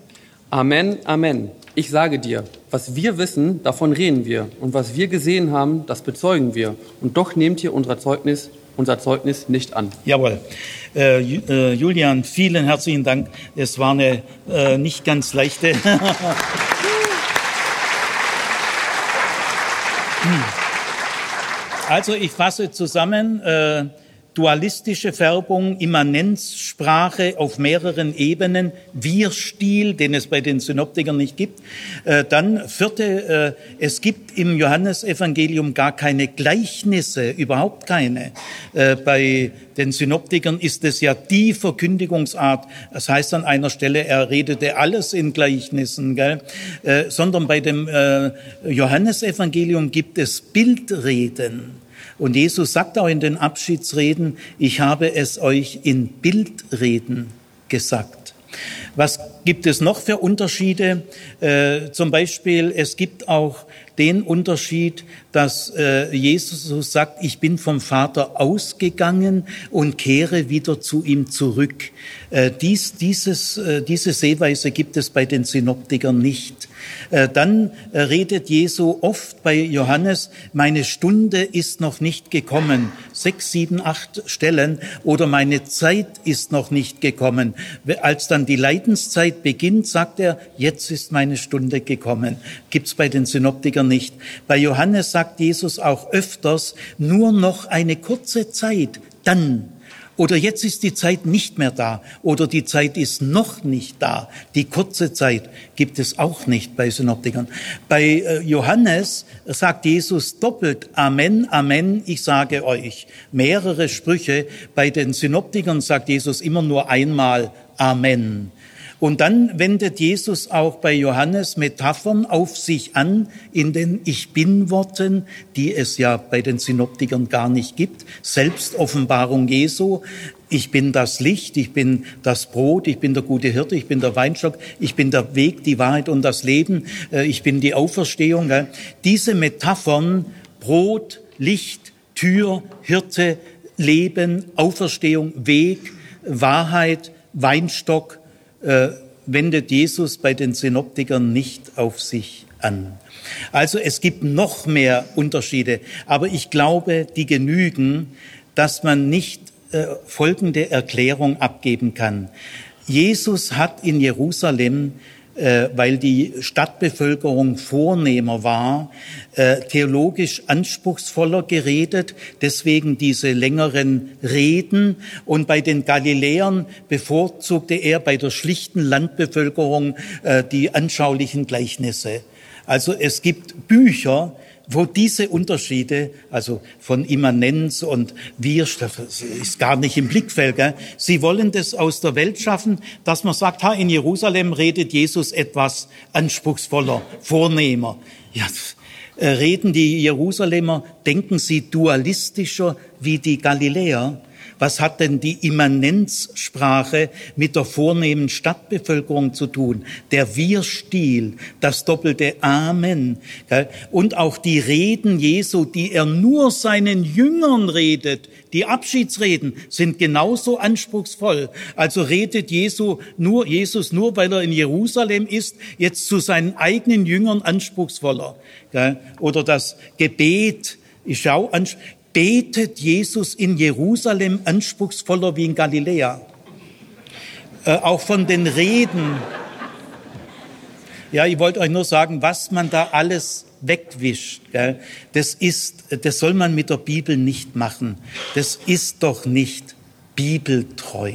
Amen, Amen. Ich sage dir, was wir wissen, davon reden wir. Und was wir gesehen haben, das bezeugen wir. Und doch nehmt ihr unser Zeugnis, unser Zeugnis nicht an. Jawohl. Äh, äh, Julian, vielen herzlichen Dank. Es war eine äh, nicht ganz leichte. *laughs* also ich fasse zusammen. Äh, dualistische Färbung, Immanenzsprache auf mehreren Ebenen, Wir-Stil, den es bei den Synoptikern nicht gibt. Äh, dann vierte, äh, es gibt im Johannesevangelium gar keine Gleichnisse, überhaupt keine. Äh, bei den Synoptikern ist es ja die Verkündigungsart. Das heißt an einer Stelle, er redete alles in Gleichnissen, gell? sondern bei dem Johannesevangelium gibt es Bildreden. Und Jesus sagt auch in den Abschiedsreden, ich habe es euch in Bildreden gesagt. Was gibt es noch für Unterschiede? Äh, zum Beispiel, es gibt auch den Unterschied, dass äh, Jesus sagt, ich bin vom Vater ausgegangen und kehre wieder zu ihm zurück. Äh, dies, dieses, äh, diese Sehweise gibt es bei den Synoptikern nicht. Äh, dann äh, redet Jesu oft bei Johannes, meine Stunde ist noch nicht gekommen. Sechs, sieben, acht Stellen. Oder meine Zeit ist noch nicht gekommen. Als dann die Leidenszeit beginnt, sagt er, jetzt ist meine Stunde gekommen. Gibt's bei den Synoptikern nicht. Bei Johannes sagt Jesus auch öfters, nur noch eine kurze Zeit, dann oder jetzt ist die Zeit nicht mehr da. Oder die Zeit ist noch nicht da. Die kurze Zeit gibt es auch nicht bei Synoptikern. Bei äh, Johannes sagt Jesus doppelt Amen, Amen, ich sage euch. Mehrere Sprüche. Bei den Synoptikern sagt Jesus immer nur einmal Amen. Und dann wendet Jesus auch bei Johannes Metaphern auf sich an in den Ich bin Worten, die es ja bei den Synoptikern gar nicht gibt. Selbstoffenbarung Jesu. Ich bin das Licht, ich bin das Brot, ich bin der gute Hirte, ich bin der Weinstock, ich bin der Weg, die Wahrheit und das Leben, äh, ich bin die Auferstehung. Diese Metaphern, Brot, Licht, Tür, Hirte, Leben, Auferstehung, Weg, Wahrheit, Weinstock, äh, wendet Jesus bei den Synoptikern nicht auf sich an. Also es gibt noch mehr Unterschiede, aber ich glaube, die genügen, dass man nicht äh, folgende Erklärung abgeben kann. Jesus hat in Jerusalem weil die Stadtbevölkerung vornehmer war, äh, theologisch anspruchsvoller geredet, deswegen diese längeren Reden. Und bei den Galiläern bevorzugte er bei der schlichten Landbevölkerung äh, die anschaulichen Gleichnisse. Also es gibt Bücher, wo diese Unterschiede, also von Immanenz und Wir, ist gar nicht im Blickfeld. Gell? Sie wollen das aus der Welt schaffen, dass man sagt, ha, in Jerusalem redet Jesus etwas anspruchsvoller, vornehmer. Ja, äh, reden die Jerusalemer, denken sie dualistischer wie die Galiläer? Was hat denn die Immanenzsprache mit der vornehmen Stadtbevölkerung zu tun? Der Wir-Stil, das doppelte Amen und auch die Reden Jesu, die er nur seinen Jüngern redet, die Abschiedsreden sind genauso anspruchsvoll. Also redet Jesu nur, Jesus nur, weil er in Jerusalem ist, jetzt zu seinen eigenen Jüngern anspruchsvoller. Oder das Gebet, ich schau an, betet Jesus in Jerusalem anspruchsvoller wie in Galiläa. Äh, auch von den Reden. Ja, ich wollte euch nur sagen, was man da alles wegwischt, gell, das ist, das soll man mit der Bibel nicht machen. Das ist doch nicht bibeltreu.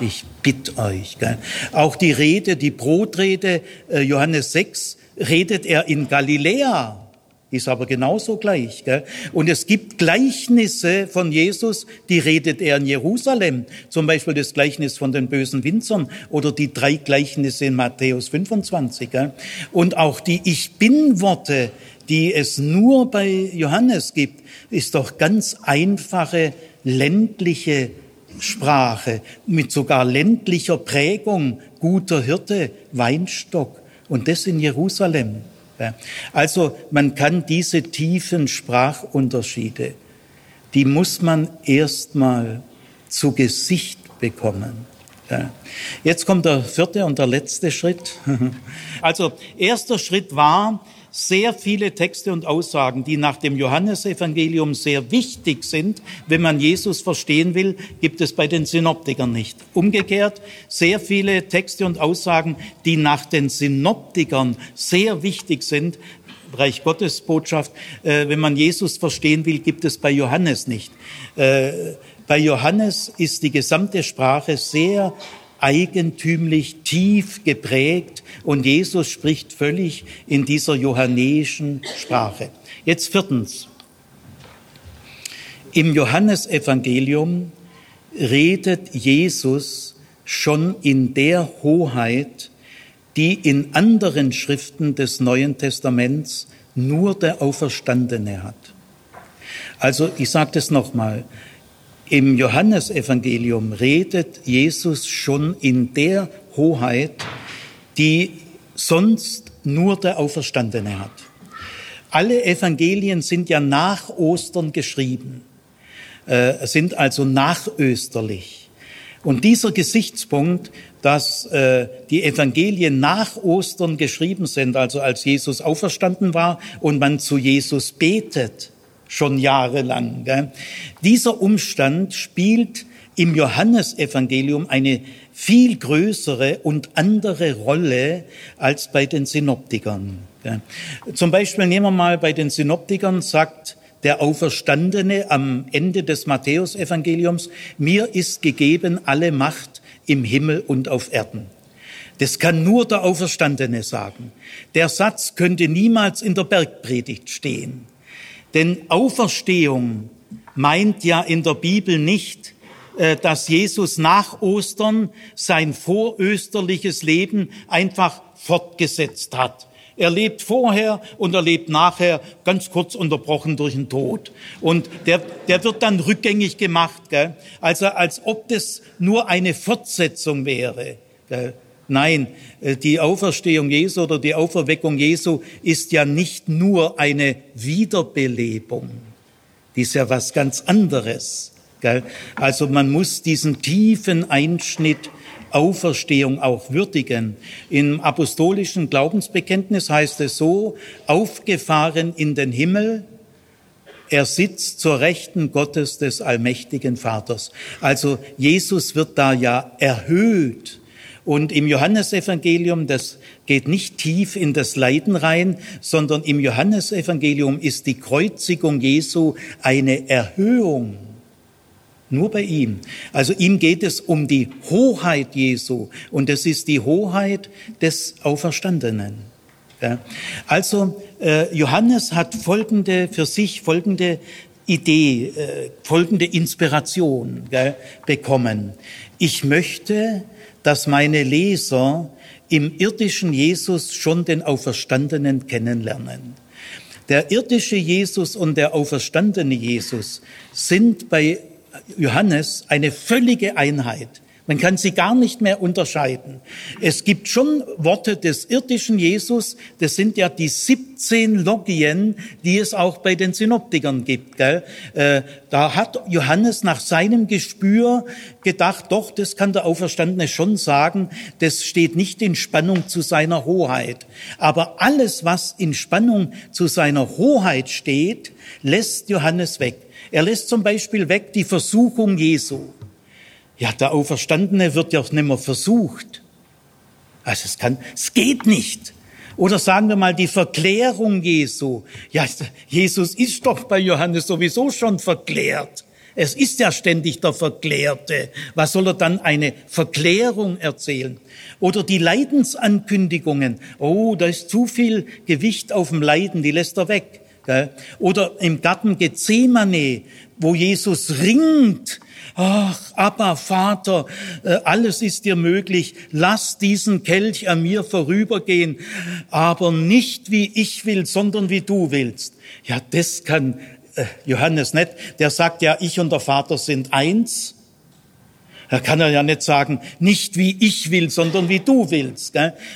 Ich bitte euch. Gell. Auch die Rede, die Brotrede, äh, Johannes 6, redet er in Galiläa ist aber genauso gleich. Gell? Und es gibt Gleichnisse von Jesus, die redet er in Jerusalem. Zum Beispiel das Gleichnis von den bösen Winzern oder die drei Gleichnisse in Matthäus 25. Gell? Und auch die Ich Bin-Worte, die es nur bei Johannes gibt, ist doch ganz einfache ländliche Sprache mit sogar ländlicher Prägung, guter Hirte, Weinstock und das in Jerusalem. Also man kann diese tiefen Sprachunterschiede, die muss man erstmal zu Gesicht bekommen. Jetzt kommt der vierte und der letzte Schritt. *laughs* Also erster Schritt war, sehr viele Texte und Aussagen, die nach dem Johannesevangelium sehr wichtig sind, wenn man Jesus verstehen will, gibt es bei den Synoptikern nicht. Umgekehrt, sehr viele Texte und Aussagen, die nach den Synoptikern sehr wichtig sind, Bereich Gottesbotschaft, äh, wenn man Jesus verstehen will, gibt es bei Johannes nicht. Äh, bei Johannes ist die gesamte Sprache sehr eigentümlich tief geprägt und Jesus spricht völlig in dieser johannäischen Sprache. Jetzt viertens. Im Johannesevangelium redet Jesus schon in der Hoheit, die in anderen Schriften des Neuen Testaments nur der Auferstandene hat. Also ich sage das nochmal, im Johannesevangelium redet Jesus schon in der Hoheit, die sonst nur der Auferstandene hat. Alle Evangelien sind ja nach Ostern geschrieben, äh, sind also nachösterlich. Und dieser Gesichtspunkt, dass äh, die Evangelien nach Ostern geschrieben sind, also als Jesus auferstanden war und man zu Jesus betet, schon jahrelang. Gell? Dieser Umstand spielt im Johannesevangelium eine viel größere und andere Rolle als bei den Synoptikern. Gell? Zum Beispiel nehmen wir mal bei den Synoptikern sagt der Auferstandene am Ende des Matthäusevangeliums, mir ist gegeben alle Macht im Himmel und auf Erden. Das kann nur der Auferstandene sagen. Der Satz könnte niemals in der Bergpredigt stehen. Denn Auferstehung meint ja in der Bibel nicht, äh, dass Jesus nach Ostern sein vorösterliches Leben einfach fortgesetzt hat. Er lebt vorher und er lebt nachher, ganz kurz unterbrochen durch den Tod. Und der, der wird dann rückgängig gemacht, gell? also als ob das nur eine Fortsetzung wäre. Gell? Nein, äh, die Auferstehung Jesu oder die Auferweckung Jesu ist ja nicht nur eine Wiederbelebung. Die ist ja was ganz anderes. Also man muss diesen tiefen Einschnitt Auferstehung auch würdigen. Im apostolischen Glaubensbekenntnis heißt es so, aufgefahren in den Himmel, er sitzt zur Rechten Gottes des allmächtigen Vaters. Also Jesus wird da ja erhöht. Und im Johannesevangelium, das geht nicht tief in das Leiden rein, sondern im Johannesevangelium ist die Kreuzigung Jesu eine Erhöhung. Nur bei ihm. Also ihm geht es um die Hoheit Jesu und es ist die Hoheit des Auferstandenen. Ja. Also äh, Johannes hat folgende für sich folgende Idee, äh, folgende Inspiration gell, bekommen. Ich möchte, dass meine Leser im irdischen Jesus schon den Auferstandenen kennenlernen. Der irdische Jesus und der auferstandene Jesus sind bei Johannes eine völlige Einheit. Man kann sie gar nicht mehr unterscheiden. Es gibt schon Worte des irdischen Jesus, das sind ja die 17 Logien, die es auch bei den Synoptikern gibt. Gell? Äh, da hat Johannes nach seinem Gespür gedacht, doch, das kann der Auferstandene schon sagen, das steht nicht in Spannung zu seiner Hoheit. Aber alles, was in Spannung zu seiner Hoheit steht, lässt Johannes weg. Er lässt zum Beispiel weg die Versuchung Jesu. Ja, der Auferstandene wird ja auch nicht mehr versucht. Also es kann, es geht nicht. Oder sagen wir mal die Verklärung Jesu. Ja, Jesus ist doch bei Johannes sowieso schon verklärt. Es ist ja ständig der Verklärte. Was soll er dann eine Verklärung erzählen? Oder die Leidensankündigungen. Oh, da ist zu viel Gewicht auf dem Leiden, die lässt er weg. Oder im Garten Gethsemane, wo Jesus ringt. Ach, Abba, Vater, äh, alles ist dir möglich. Lass diesen Kelch an mir vorübergehen, aber nicht wie ich will, sondern wie du willst. Ja, das kann äh, Johannes nicht. Der sagt ja, ich und der Vater sind eins. Da kann er ja nicht sagen, nicht wie ich will, sondern wie du willst.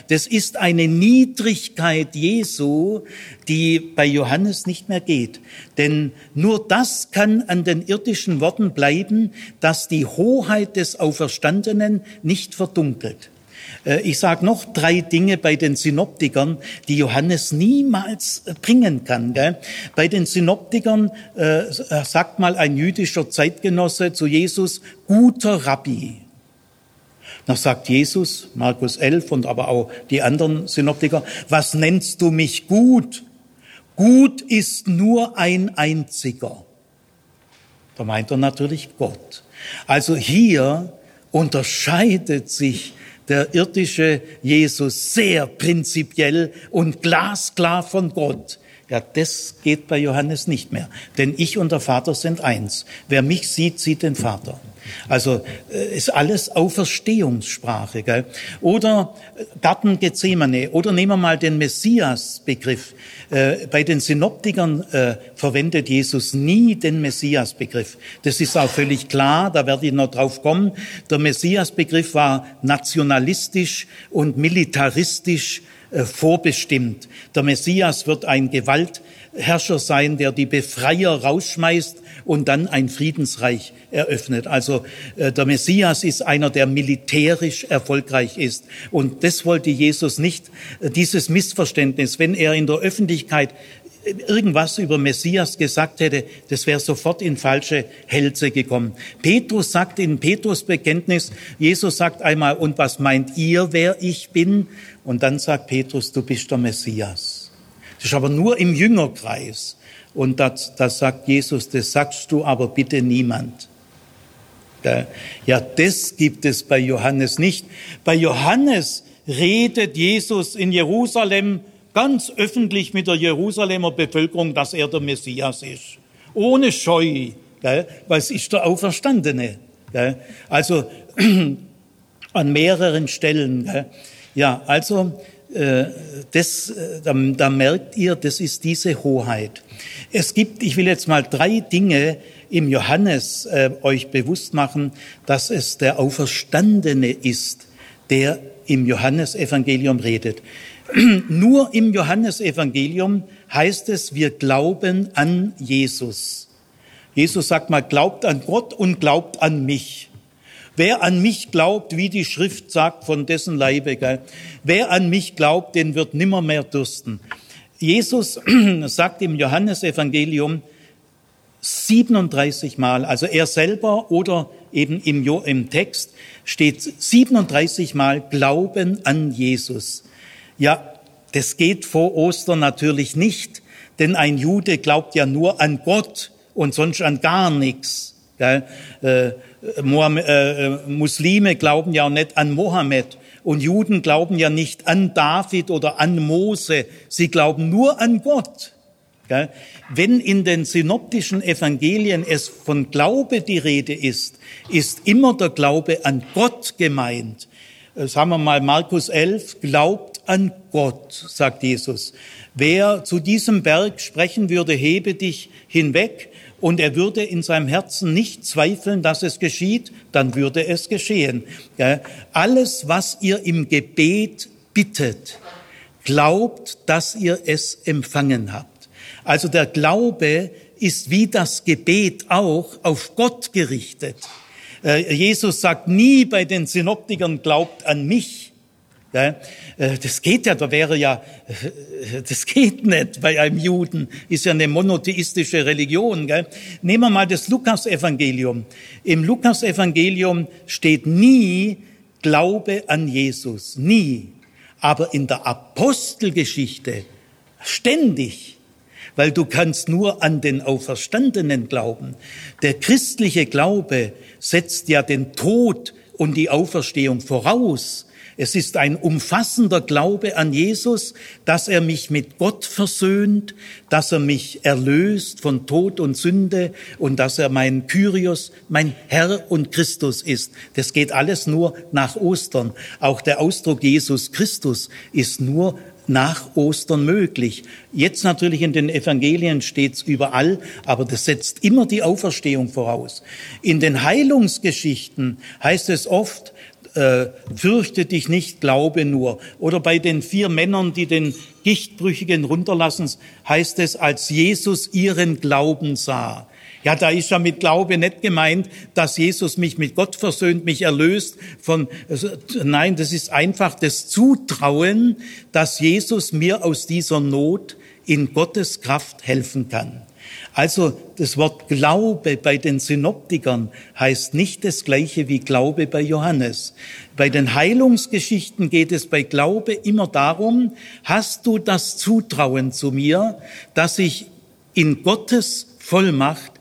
Das ist eine Niedrigkeit Jesu, die bei Johannes nicht mehr geht. Denn nur das kann an den irdischen Worten bleiben, dass die Hoheit des Auferstandenen nicht verdunkelt. Äh, ich sage noch drei Dinge bei den Synoptikern, die Johannes niemals äh, bringen kann. Bei den Synoptikern äh, sagt mal ein jüdischer Zeitgenosse zu Jesus, guter Rabbi. Da sagt Jesus, Markus 11 und aber auch die anderen Synoptiker, was nennst du mich gut? Gut ist nur ein einziger. Da meint er natürlich Gott. Also hier unterscheidet sich der irdische Jesus sehr prinzipiell und glasklar von Gott. Ja, das geht bei Johannes nicht mehr. Denn ich und der Vater sind eins. Wer mich sieht, sieht den Vater. Also äh, ist alles Auferstehungssprache. Gell? Oder äh, Garten Gethsemane. Oder nehmen wir mal den Messias-Begriff. Äh, bei den Synoptikern verwendet Jesus nie den Messias-Begriff. Das ist auch völlig klar, da werde ich noch drauf kommen. Der Messias-Begriff war nationalistisch und militaristisch vorbestimmt. Der Messias wird ein Gewaltherrscher sein, der die Befreier rausschmeißt und dann ein Friedensreich eröffnet. Also äh, der Messias ist einer, der militärisch erfolgreich ist. Und das wollte Jesus nicht, äh, dieses Missverständnis, wenn er in der Öffentlichkeit irgendwas über Messias gesagt hätte, das wäre sofort in falsche Hälse gekommen. Petrus sagt in Petrus Bekenntnis, Jesus sagt einmal, und was meint ihr, wer ich bin? Und dann sagt Petrus, du bist der Messias. Das ist aber nur im Jüngerkreis. Und das, das sagt Jesus, das sagst du aber bitte niemand. Ja, das gibt es bei Johannes nicht. Bei Johannes redet Jesus in Jerusalem ganz öffentlich mit der Jerusalemer Bevölkerung, dass er der Messias ist. Ohne Scheu, weil es ist der Auferstandene. Also *clears throat* an mehreren Stellen. Ja, also das, äh, da, da merkt ihr, das ist diese Hoheit. Es gibt, ich will jetzt mal drei Dinge im Johannes äh, euch bewusst machen, dass es der Auferstandene ist, der im Johannesevangelium redet. *clears throat* Nur im Johannesevangelium heißt es, wir glauben an Jesus. Jesus sagt mal, glaubt an Gott und glaubt an mich. Wer an mich glaubt, wie die Schrift sagt, von dessen Leibe, gell? wer an mich glaubt, den wird nimmer mehr dürsten. Jesus *clears throat* sagt im Johannesevangelium 37 Mal, also er selber oder eben im, im Text steht 37 Mal Glauben an Jesus. Ja, das geht vor Ostern natürlich nicht, denn ein Jude glaubt ja nur an Gott und sonst an gar nichts. Gell? Mohammed, äh, äh, Muslime glauben ja nicht an Mohammed und Juden glauben ja nicht an David oder an Mose. Sie glauben nur an Gott. Wenn in den synoptischen Evangelien es von Glaube die Rede ist, ist immer der Glaube an Gott gemeint. Äh, sagen wir mal Markus 11, glaubt an Gott, sagt Jesus. Wer zu diesem Berg sprechen würde, hebe dich hinweg, und er würde in seinem Herzen nicht zweifeln, dass es geschieht, dann würde es geschehen. Alles, was ihr im Gebet bittet, glaubt, dass ihr es empfangen habt. Also der Glaube ist wie das Gebet auch auf Gott gerichtet. Äh, Jesus sagt nie bei den Synoptikern, glaubt an mich, das geht ja, da wäre ja, äh, das geht nicht bei einem Juden, ist ja eine monotheistische Religion. Gell? Nehmen wir mal das Lukas-Evangelium. Im Lukas-Evangelium steht nie Glaube an Jesus, nie. Aber in der Apostelgeschichte ständig, weil du kannst nur an den Auferstandenen glauben. Der christliche Glaube setzt ja den Tod und die Auferstehung voraus. Es ist ein umfassender Glaube an Jesus, dass er mich mit Gott versöhnt, dass er mich erlöst von Tod und Sünde und dass er mein Kyrios, mein Herr und Christus ist. Das geht alles nur nach Ostern. Auch der Ausdruck Jesus Christus ist nur nach Ostern möglich. Jetzt natürlich in den Evangelien steht's überall, aber das setzt immer die Auferstehung voraus. In den Heilungsgeschichten heißt es oft, äh, fürchte dich nicht, glaube nur. Oder bei den vier Männern, die den Gichtbrüchigen runterlassen, heißt es, als Jesus ihren Glauben sah. Ja, da ist ja mit Glaube nicht gemeint, dass Jesus mich mit Gott versöhnt, mich erlöst von, nein, das ist einfach das Zutrauen, dass Jesus mir aus dieser Not in Gottes Kraft helfen kann. Also das Wort Glaube bei den Synoptikern heißt nicht das gleiche wie Glaube bei Johannes. Bei den Heilungsgeschichten geht es bei Glaube immer darum, hast du das Zutrauen zu mir, dass ich in Gottes Vollmacht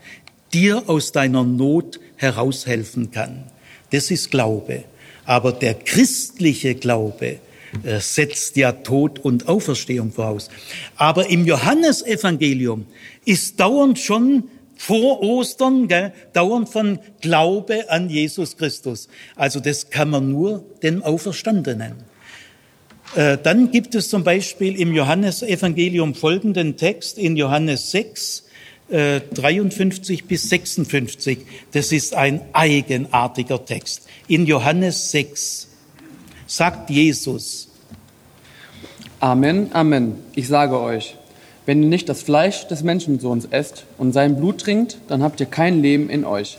dir aus deiner Not heraushelfen kann. Das ist Glaube. Aber der christliche Glaube, äh, setzt ja Tod und Auferstehung voraus. Aber im Johannesevangelium ist dauernd schon vor Ostern, gell, dauernd von Glaube an Jesus Christus. Also das kann man nur den Auferstandenen. Äh, dann gibt es zum Beispiel im Johannesevangelium folgenden Text in Johannes 6, 53 äh, bis 56. Das ist ein eigenartiger Text. In Johannes 6 sagt Jesus. Amen, Amen. Ich sage euch, wenn ihr nicht das Fleisch des Menschensohns esst und sein Blut trinkt, dann habt ihr kein Leben in euch.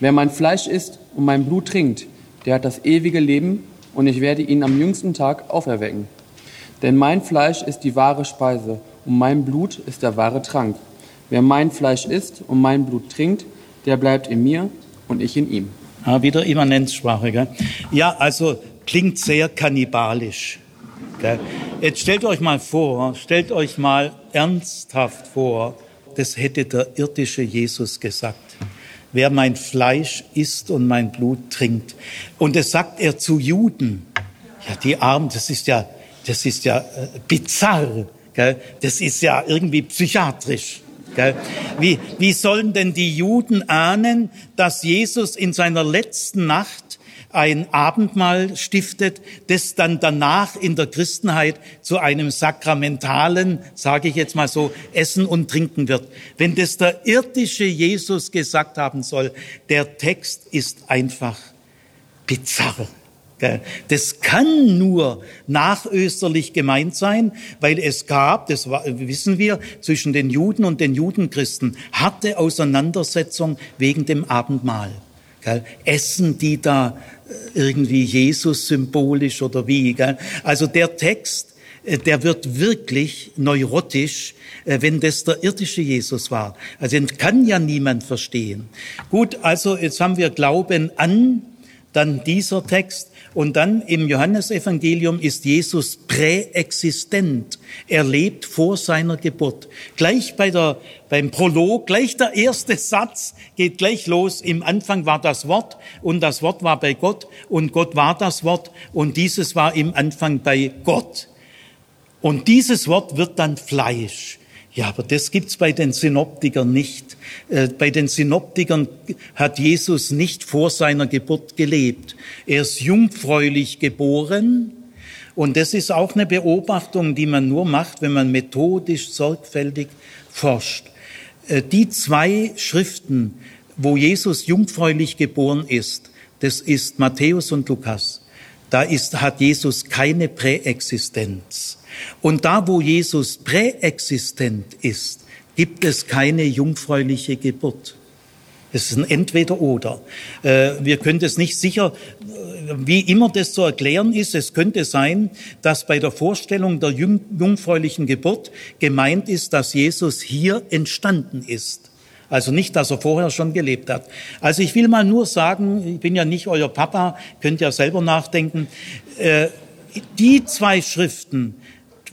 Wer mein Fleisch isst und mein Blut trinkt, der hat das ewige Leben und ich werde ihn am jüngsten Tag auferwecken. Denn mein Fleisch ist die wahre Speise und mein Blut ist der wahre Trank. Wer mein Fleisch isst und mein Blut trinkt, der bleibt in mir und ich in ihm. Ah, wieder Immanenzsprache, gell? Ja, also klingt sehr kannibalisch. Gell? Jetzt stellt euch mal vor, stellt euch mal ernsthaft vor, das hätte der irdische Jesus gesagt. Wer mein Fleisch isst und mein Blut trinkt. Und das sagt er zu Juden. Ja, die Armen, das ist ja, das ist ja äh, bizarr. Gell? Das ist ja irgendwie psychiatrisch. Wie, wie sollen denn die Juden ahnen, dass Jesus in seiner letzten Nacht ein Abendmahl stiftet, das dann danach in der Christenheit zu einem sakramentalen, sage ich jetzt mal so, Essen und Trinken wird. Wenn das der irdische Jesus gesagt haben soll, der Text ist einfach bizarr. Das kann nur nachösterlich gemeint sein, weil es gab, das wissen wir, zwischen den Juden und den Judenchristen harte Auseinandersetzung wegen dem Abendmahl. Essen die da irgendwie Jesus symbolisch oder wie. Gell? Also der Text, äh, der wird wirklich neurotisch, äh, wenn das der irdische Jesus war. Also den kann ja niemand verstehen. Gut, also jetzt haben wir Glauben an, dann dieser Text. Und dann im Johannesevangelium ist Jesus präexistent. Er lebt vor seiner Geburt. Gleich bei der, beim Prolog, gleich der erste Satz geht gleich los. Im Anfang war das Wort und das Wort war bei Gott und Gott war das Wort und dieses war im Anfang bei Gott. Und dieses Wort wird dann Fleisch. Ja, aber das gibt's bei den Synoptikern nicht. Äh, bei den Synoptikern hat Jesus nicht vor seiner Geburt gelebt. Er ist jungfräulich geboren. Und das ist auch eine Beobachtung, die man nur macht, wenn man methodisch sorgfältig forscht. Äh, die zwei Schriften, wo Jesus jungfräulich geboren ist, das ist Matthäus und Lukas. Da ist, hat Jesus keine Präexistenz. Und da, wo Jesus präexistent ist, gibt es keine jungfräuliche Geburt. Es ist ein Entweder-Oder. Äh, wir können es nicht sicher, äh, wie immer das zu erklären ist. Es könnte sein, dass bei der Vorstellung der jungfräulichen Geburt gemeint ist, dass Jesus hier entstanden ist. Also nicht, dass er vorher schon gelebt hat. Also ich will mal nur sagen, ich bin ja nicht euer Papa, könnt ja selber nachdenken. Äh, die zwei Schriften,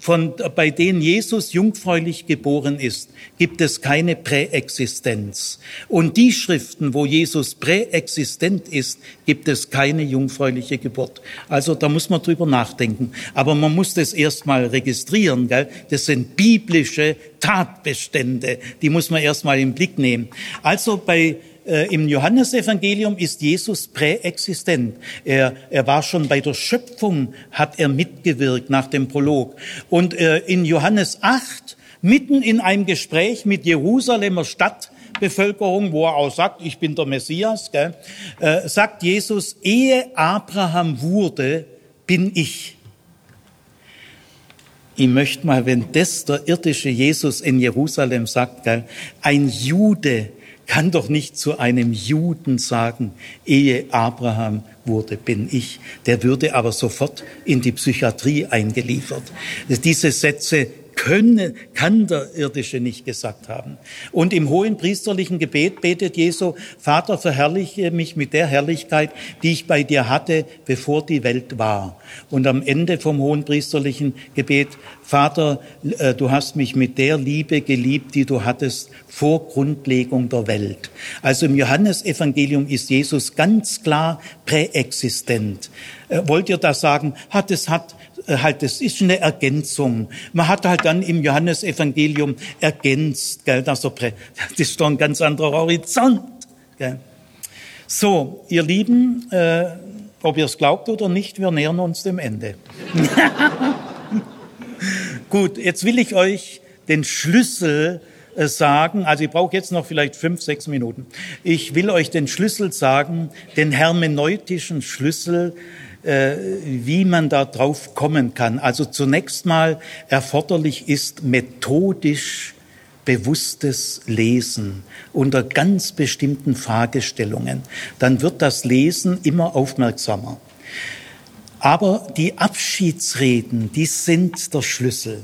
von, bei denen Jesus jungfräulich geboren ist, gibt es keine Präexistenz. Und die Schriften, wo Jesus präexistent ist, gibt es keine jungfräuliche Geburt. Also da muss man drüber nachdenken. Aber man muss das erstmal registrieren. Gell? Das sind biblische Tatbestände. Die muss man erstmal im Blick nehmen. Also bei Im Johannesevangelium ist Jesus präexistent. Er, er war schon bei der Schöpfung, hat er mitgewirkt nach dem Prolog. Und äh, in Johannes 8, mitten in einem Gespräch mit Jerusalemer Stadtbevölkerung, wo er auch sagt, ich bin der Messias, gell, äh, sagt Jesus, ehe Abraham wurde, bin ich. Ich möchte mal, wenn das der irdische Jesus in Jerusalem sagt, gell, ein Jude kann doch nicht zu einem Juden sagen, ehe Abraham wurde, bin ich. Der würde aber sofort in die Psychiatrie eingeliefert. Diese Sätze können, kann der Irdische nicht gesagt haben. Und im hohen priesterlichen Gebet betet Jesu, Vater, verherrliche mich mit der Herrlichkeit, die ich bei dir hatte, bevor die Welt war. Und am Ende vom hohen priesterlichen Gebet, Vater, äh, du hast mich mit der Liebe geliebt, die du hattest vor Grundlegung der Welt. Also im Johannesevangelium ist Jesus ganz klar präexistent. Äh, wollt ihr das sagen? Hat es hat halt, das ist eine Ergänzung. Man hat halt dann im Johannesevangelium ergänzt, gell, *laughs* das ist doch ein ganz anderer Horizont. Gell. So, ihr Lieben, äh, ob ihr es glaubt oder nicht, wir nähern uns dem Ende. *laughs* Gut, jetzt will ich euch den Schlüssel äh, sagen, also ich brauche jetzt noch vielleicht fünf, sechs Minuten. Ich will euch den Schlüssel sagen, den hermeneutischen Schlüssel äh, wie man da drauf kommen kann. Also zunächst mal erforderlich ist methodisch bewusstes Lesen unter ganz bestimmten Fragestellungen. Dann wird das Lesen immer aufmerksamer. Aber die Abschiedsreden, die sind der Schlüssel.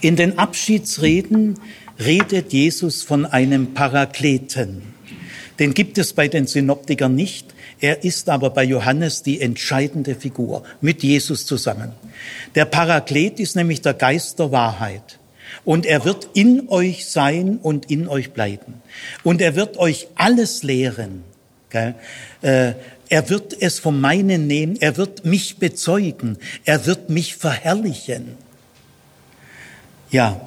In den Abschiedsreden redet Jesus von einem Parakleten. Den gibt es bei den Synoptikern nicht. Er ist aber bei Johannes die entscheidende Figur mit Jesus zusammen. Der Paraklet ist nämlich der Geist der Wahrheit. Und er wird in euch sein und in euch bleiben. Und er wird euch alles lehren. Äh, er wird es von meinen nehmen. Er wird mich bezeugen. Er wird mich verherrlichen. Ja,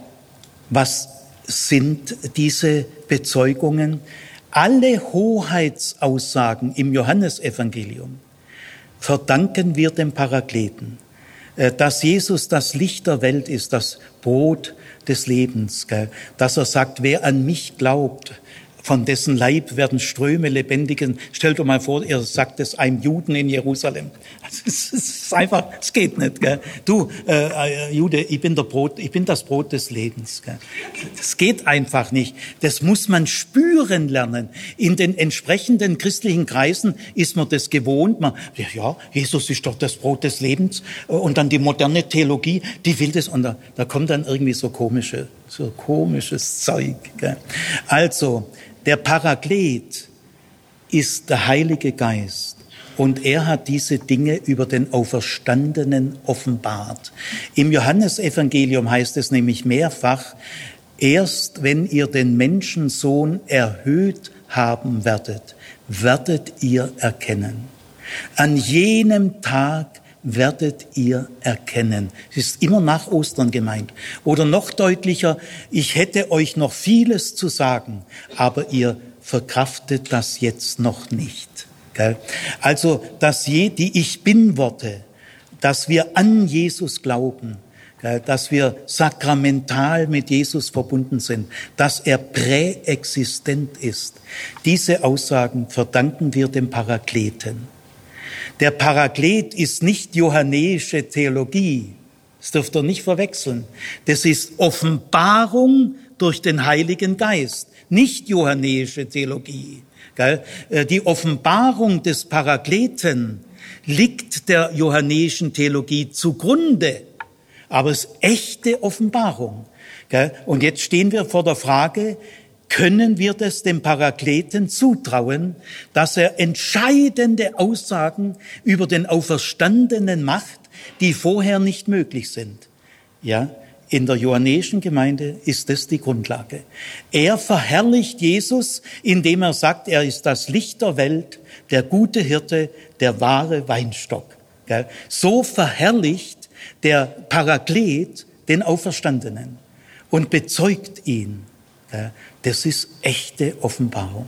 was sind diese Bezeugungen, alle Hoheitsaussagen im Johannesevangelium verdanken wir dem Parakleten, äh, dass Jesus das Licht der Welt ist, das Brot des Lebens, dass er sagt, wer an mich glaubt, von dessen Leib werden Ströme lebendigen. Stellt euch mal vor, ihr sagt es einem Juden in Jerusalem. *laughs* Es ist einfach, es geht nicht. Gell? Du, äh, äh, Jude, ich bin der Brot, ich bin das Brot des Lebens. Gell? Das geht einfach nicht. Das muss man spüren lernen. In den entsprechenden christlichen Kreisen ist man das gewohnt. Man, ja, Jesus ist doch das Brot des Lebens. Und dann die moderne Theologie, die will das. Und da, da kommt dann irgendwie so komische, so komisches Zeug. Gell? Also, der Paraklet ist der Heilige Geist. Und er hat diese Dinge über den Auferstandenen offenbart. Im Johannesevangelium heißt es nämlich mehrfach, erst wenn ihr den Menschensohn erhöht haben werdet, werdet ihr erkennen. An jenem Tag werdet ihr erkennen. Es ist immer nach Ostern gemeint. Oder noch deutlicher, ich hätte euch noch vieles zu sagen, aber ihr verkraftet das jetzt noch nicht. Also, dass je, die Ich Bin-Worte, dass wir an Jesus glauben, dass wir sakramental mit Jesus verbunden sind, dass er präexistent ist. Diese Aussagen verdanken wir dem Parakleten. Der Paraklet ist nicht johannäische Theologie. Das dürft ihr nicht verwechseln. Das ist Offenbarung durch den Heiligen Geist, nicht johannäische Theologie. Äh, die Offenbarung des Parakleten liegt der johannäischen Theologie zugrunde, aber es ist echte Offenbarung. Und jetzt stehen wir vor der Frage, können wir das dem Parakleten zutrauen, dass er entscheidende Aussagen über den Auferstandenen macht, die vorher nicht möglich sind. Ja, in der johannäischen Gemeinde ist das die Grundlage. Er verherrlicht Jesus, indem er sagt, er ist das Licht der Welt, der gute Hirte, der wahre Weinstock. So verherrlicht der Paraklet den Auferstandenen und bezeugt ihn. Das ist echte Offenbarung.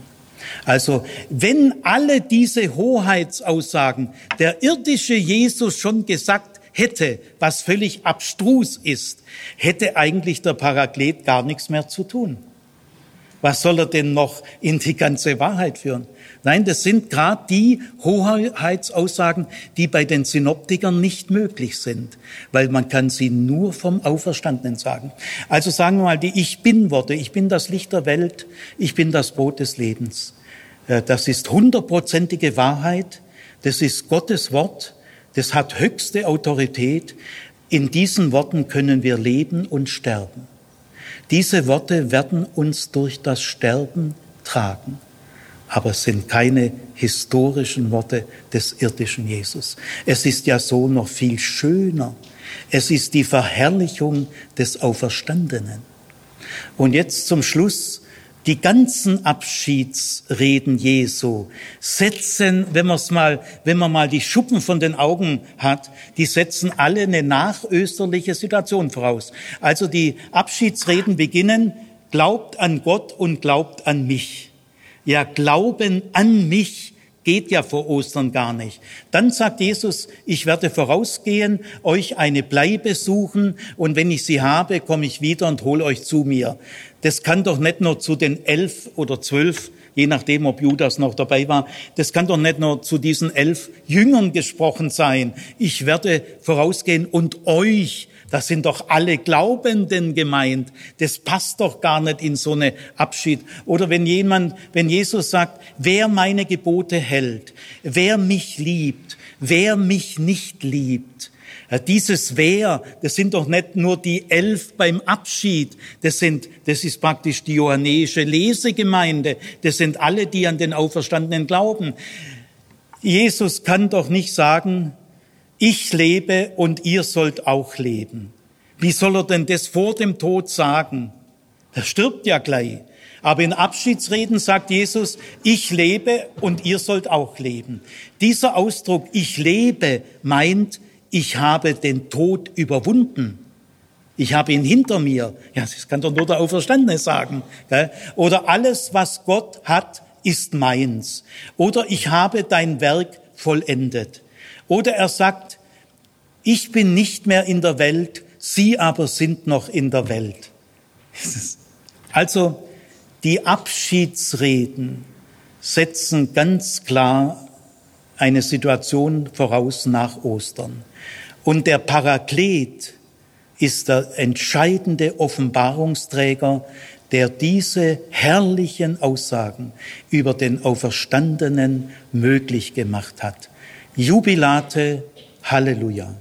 Also, wenn alle diese Hoheitsaussagen der irdische Jesus schon gesagt hätte, was völlig abstrus ist, hätte eigentlich der Paraklet gar nichts mehr zu tun. Was soll er denn noch in die ganze Wahrheit führen? Nein, das sind gerade die Hoheitsaussagen, die bei den Synoptikern nicht möglich sind, weil man kann sie nur vom Auferstandenen sagen. Also sagen wir mal die Ich Bin-Worte. Ich bin das Licht der Welt. Ich bin das Brot des Lebens. Äh, das ist hundertprozentige Wahrheit. Das ist Gottes Wort. Das hat höchste Autorität. In diesen Worten können wir leben und sterben. Diese Worte werden uns durch das Sterben tragen, aber es sind keine historischen Worte des irdischen Jesus. Es ist ja so noch viel schöner. Es ist die Verherrlichung des Auferstandenen. Und jetzt zum Schluss die ganzen Abschiedsreden Jesu setzen, wenn man mal, wenn man mal die Schuppen von den Augen hat, die setzen alle eine nachösterliche Situation voraus. Also die Abschiedsreden beginnen, glaubt an Gott und glaubt an mich. Ja, Glauben an mich geht ja vor Ostern gar nicht. Dann sagt Jesus, ich werde vorausgehen, euch eine Bleibe suchen und wenn ich sie habe, komme ich wieder und hole euch zu mir. Das kann doch nicht nur zu den elf oder zwölf, je nachdem, ob Judas noch dabei war, das kann doch nicht nur zu diesen elf Jüngern gesprochen sein. Ich werde vorausgehen und euch das sind doch alle Glaubenden gemeint. Das passt doch gar nicht in so eine Abschied. Oder wenn jemand, wenn Jesus sagt, wer meine Gebote hält, wer mich liebt, wer mich nicht liebt, dieses Wer, das sind doch nicht nur die elf beim Abschied, das sind, das ist praktisch die johannäische Lesegemeinde, das sind alle, die an den Auferstandenen glauben. Jesus kann doch nicht sagen, ich lebe und ihr sollt auch leben. Wie soll er denn das vor dem Tod sagen? Er stirbt ja gleich. Aber in Abschiedsreden sagt Jesus, ich lebe und ihr sollt auch leben. Dieser Ausdruck, ich lebe, meint, ich habe den Tod überwunden. Ich habe ihn hinter mir. Ja, das kann doch nur der Auferstandene sagen. Oder alles, was Gott hat, ist meins. Oder ich habe dein Werk vollendet. Oder er sagt, ich bin nicht mehr in der Welt, sie aber sind noch in der Welt. Also die Abschiedsreden setzen ganz klar eine Situation voraus nach Ostern. Und der Paraklet ist der entscheidende Offenbarungsträger, der diese herrlichen Aussagen über den Auferstandenen möglich gemacht hat. Jubilate, Halleluja.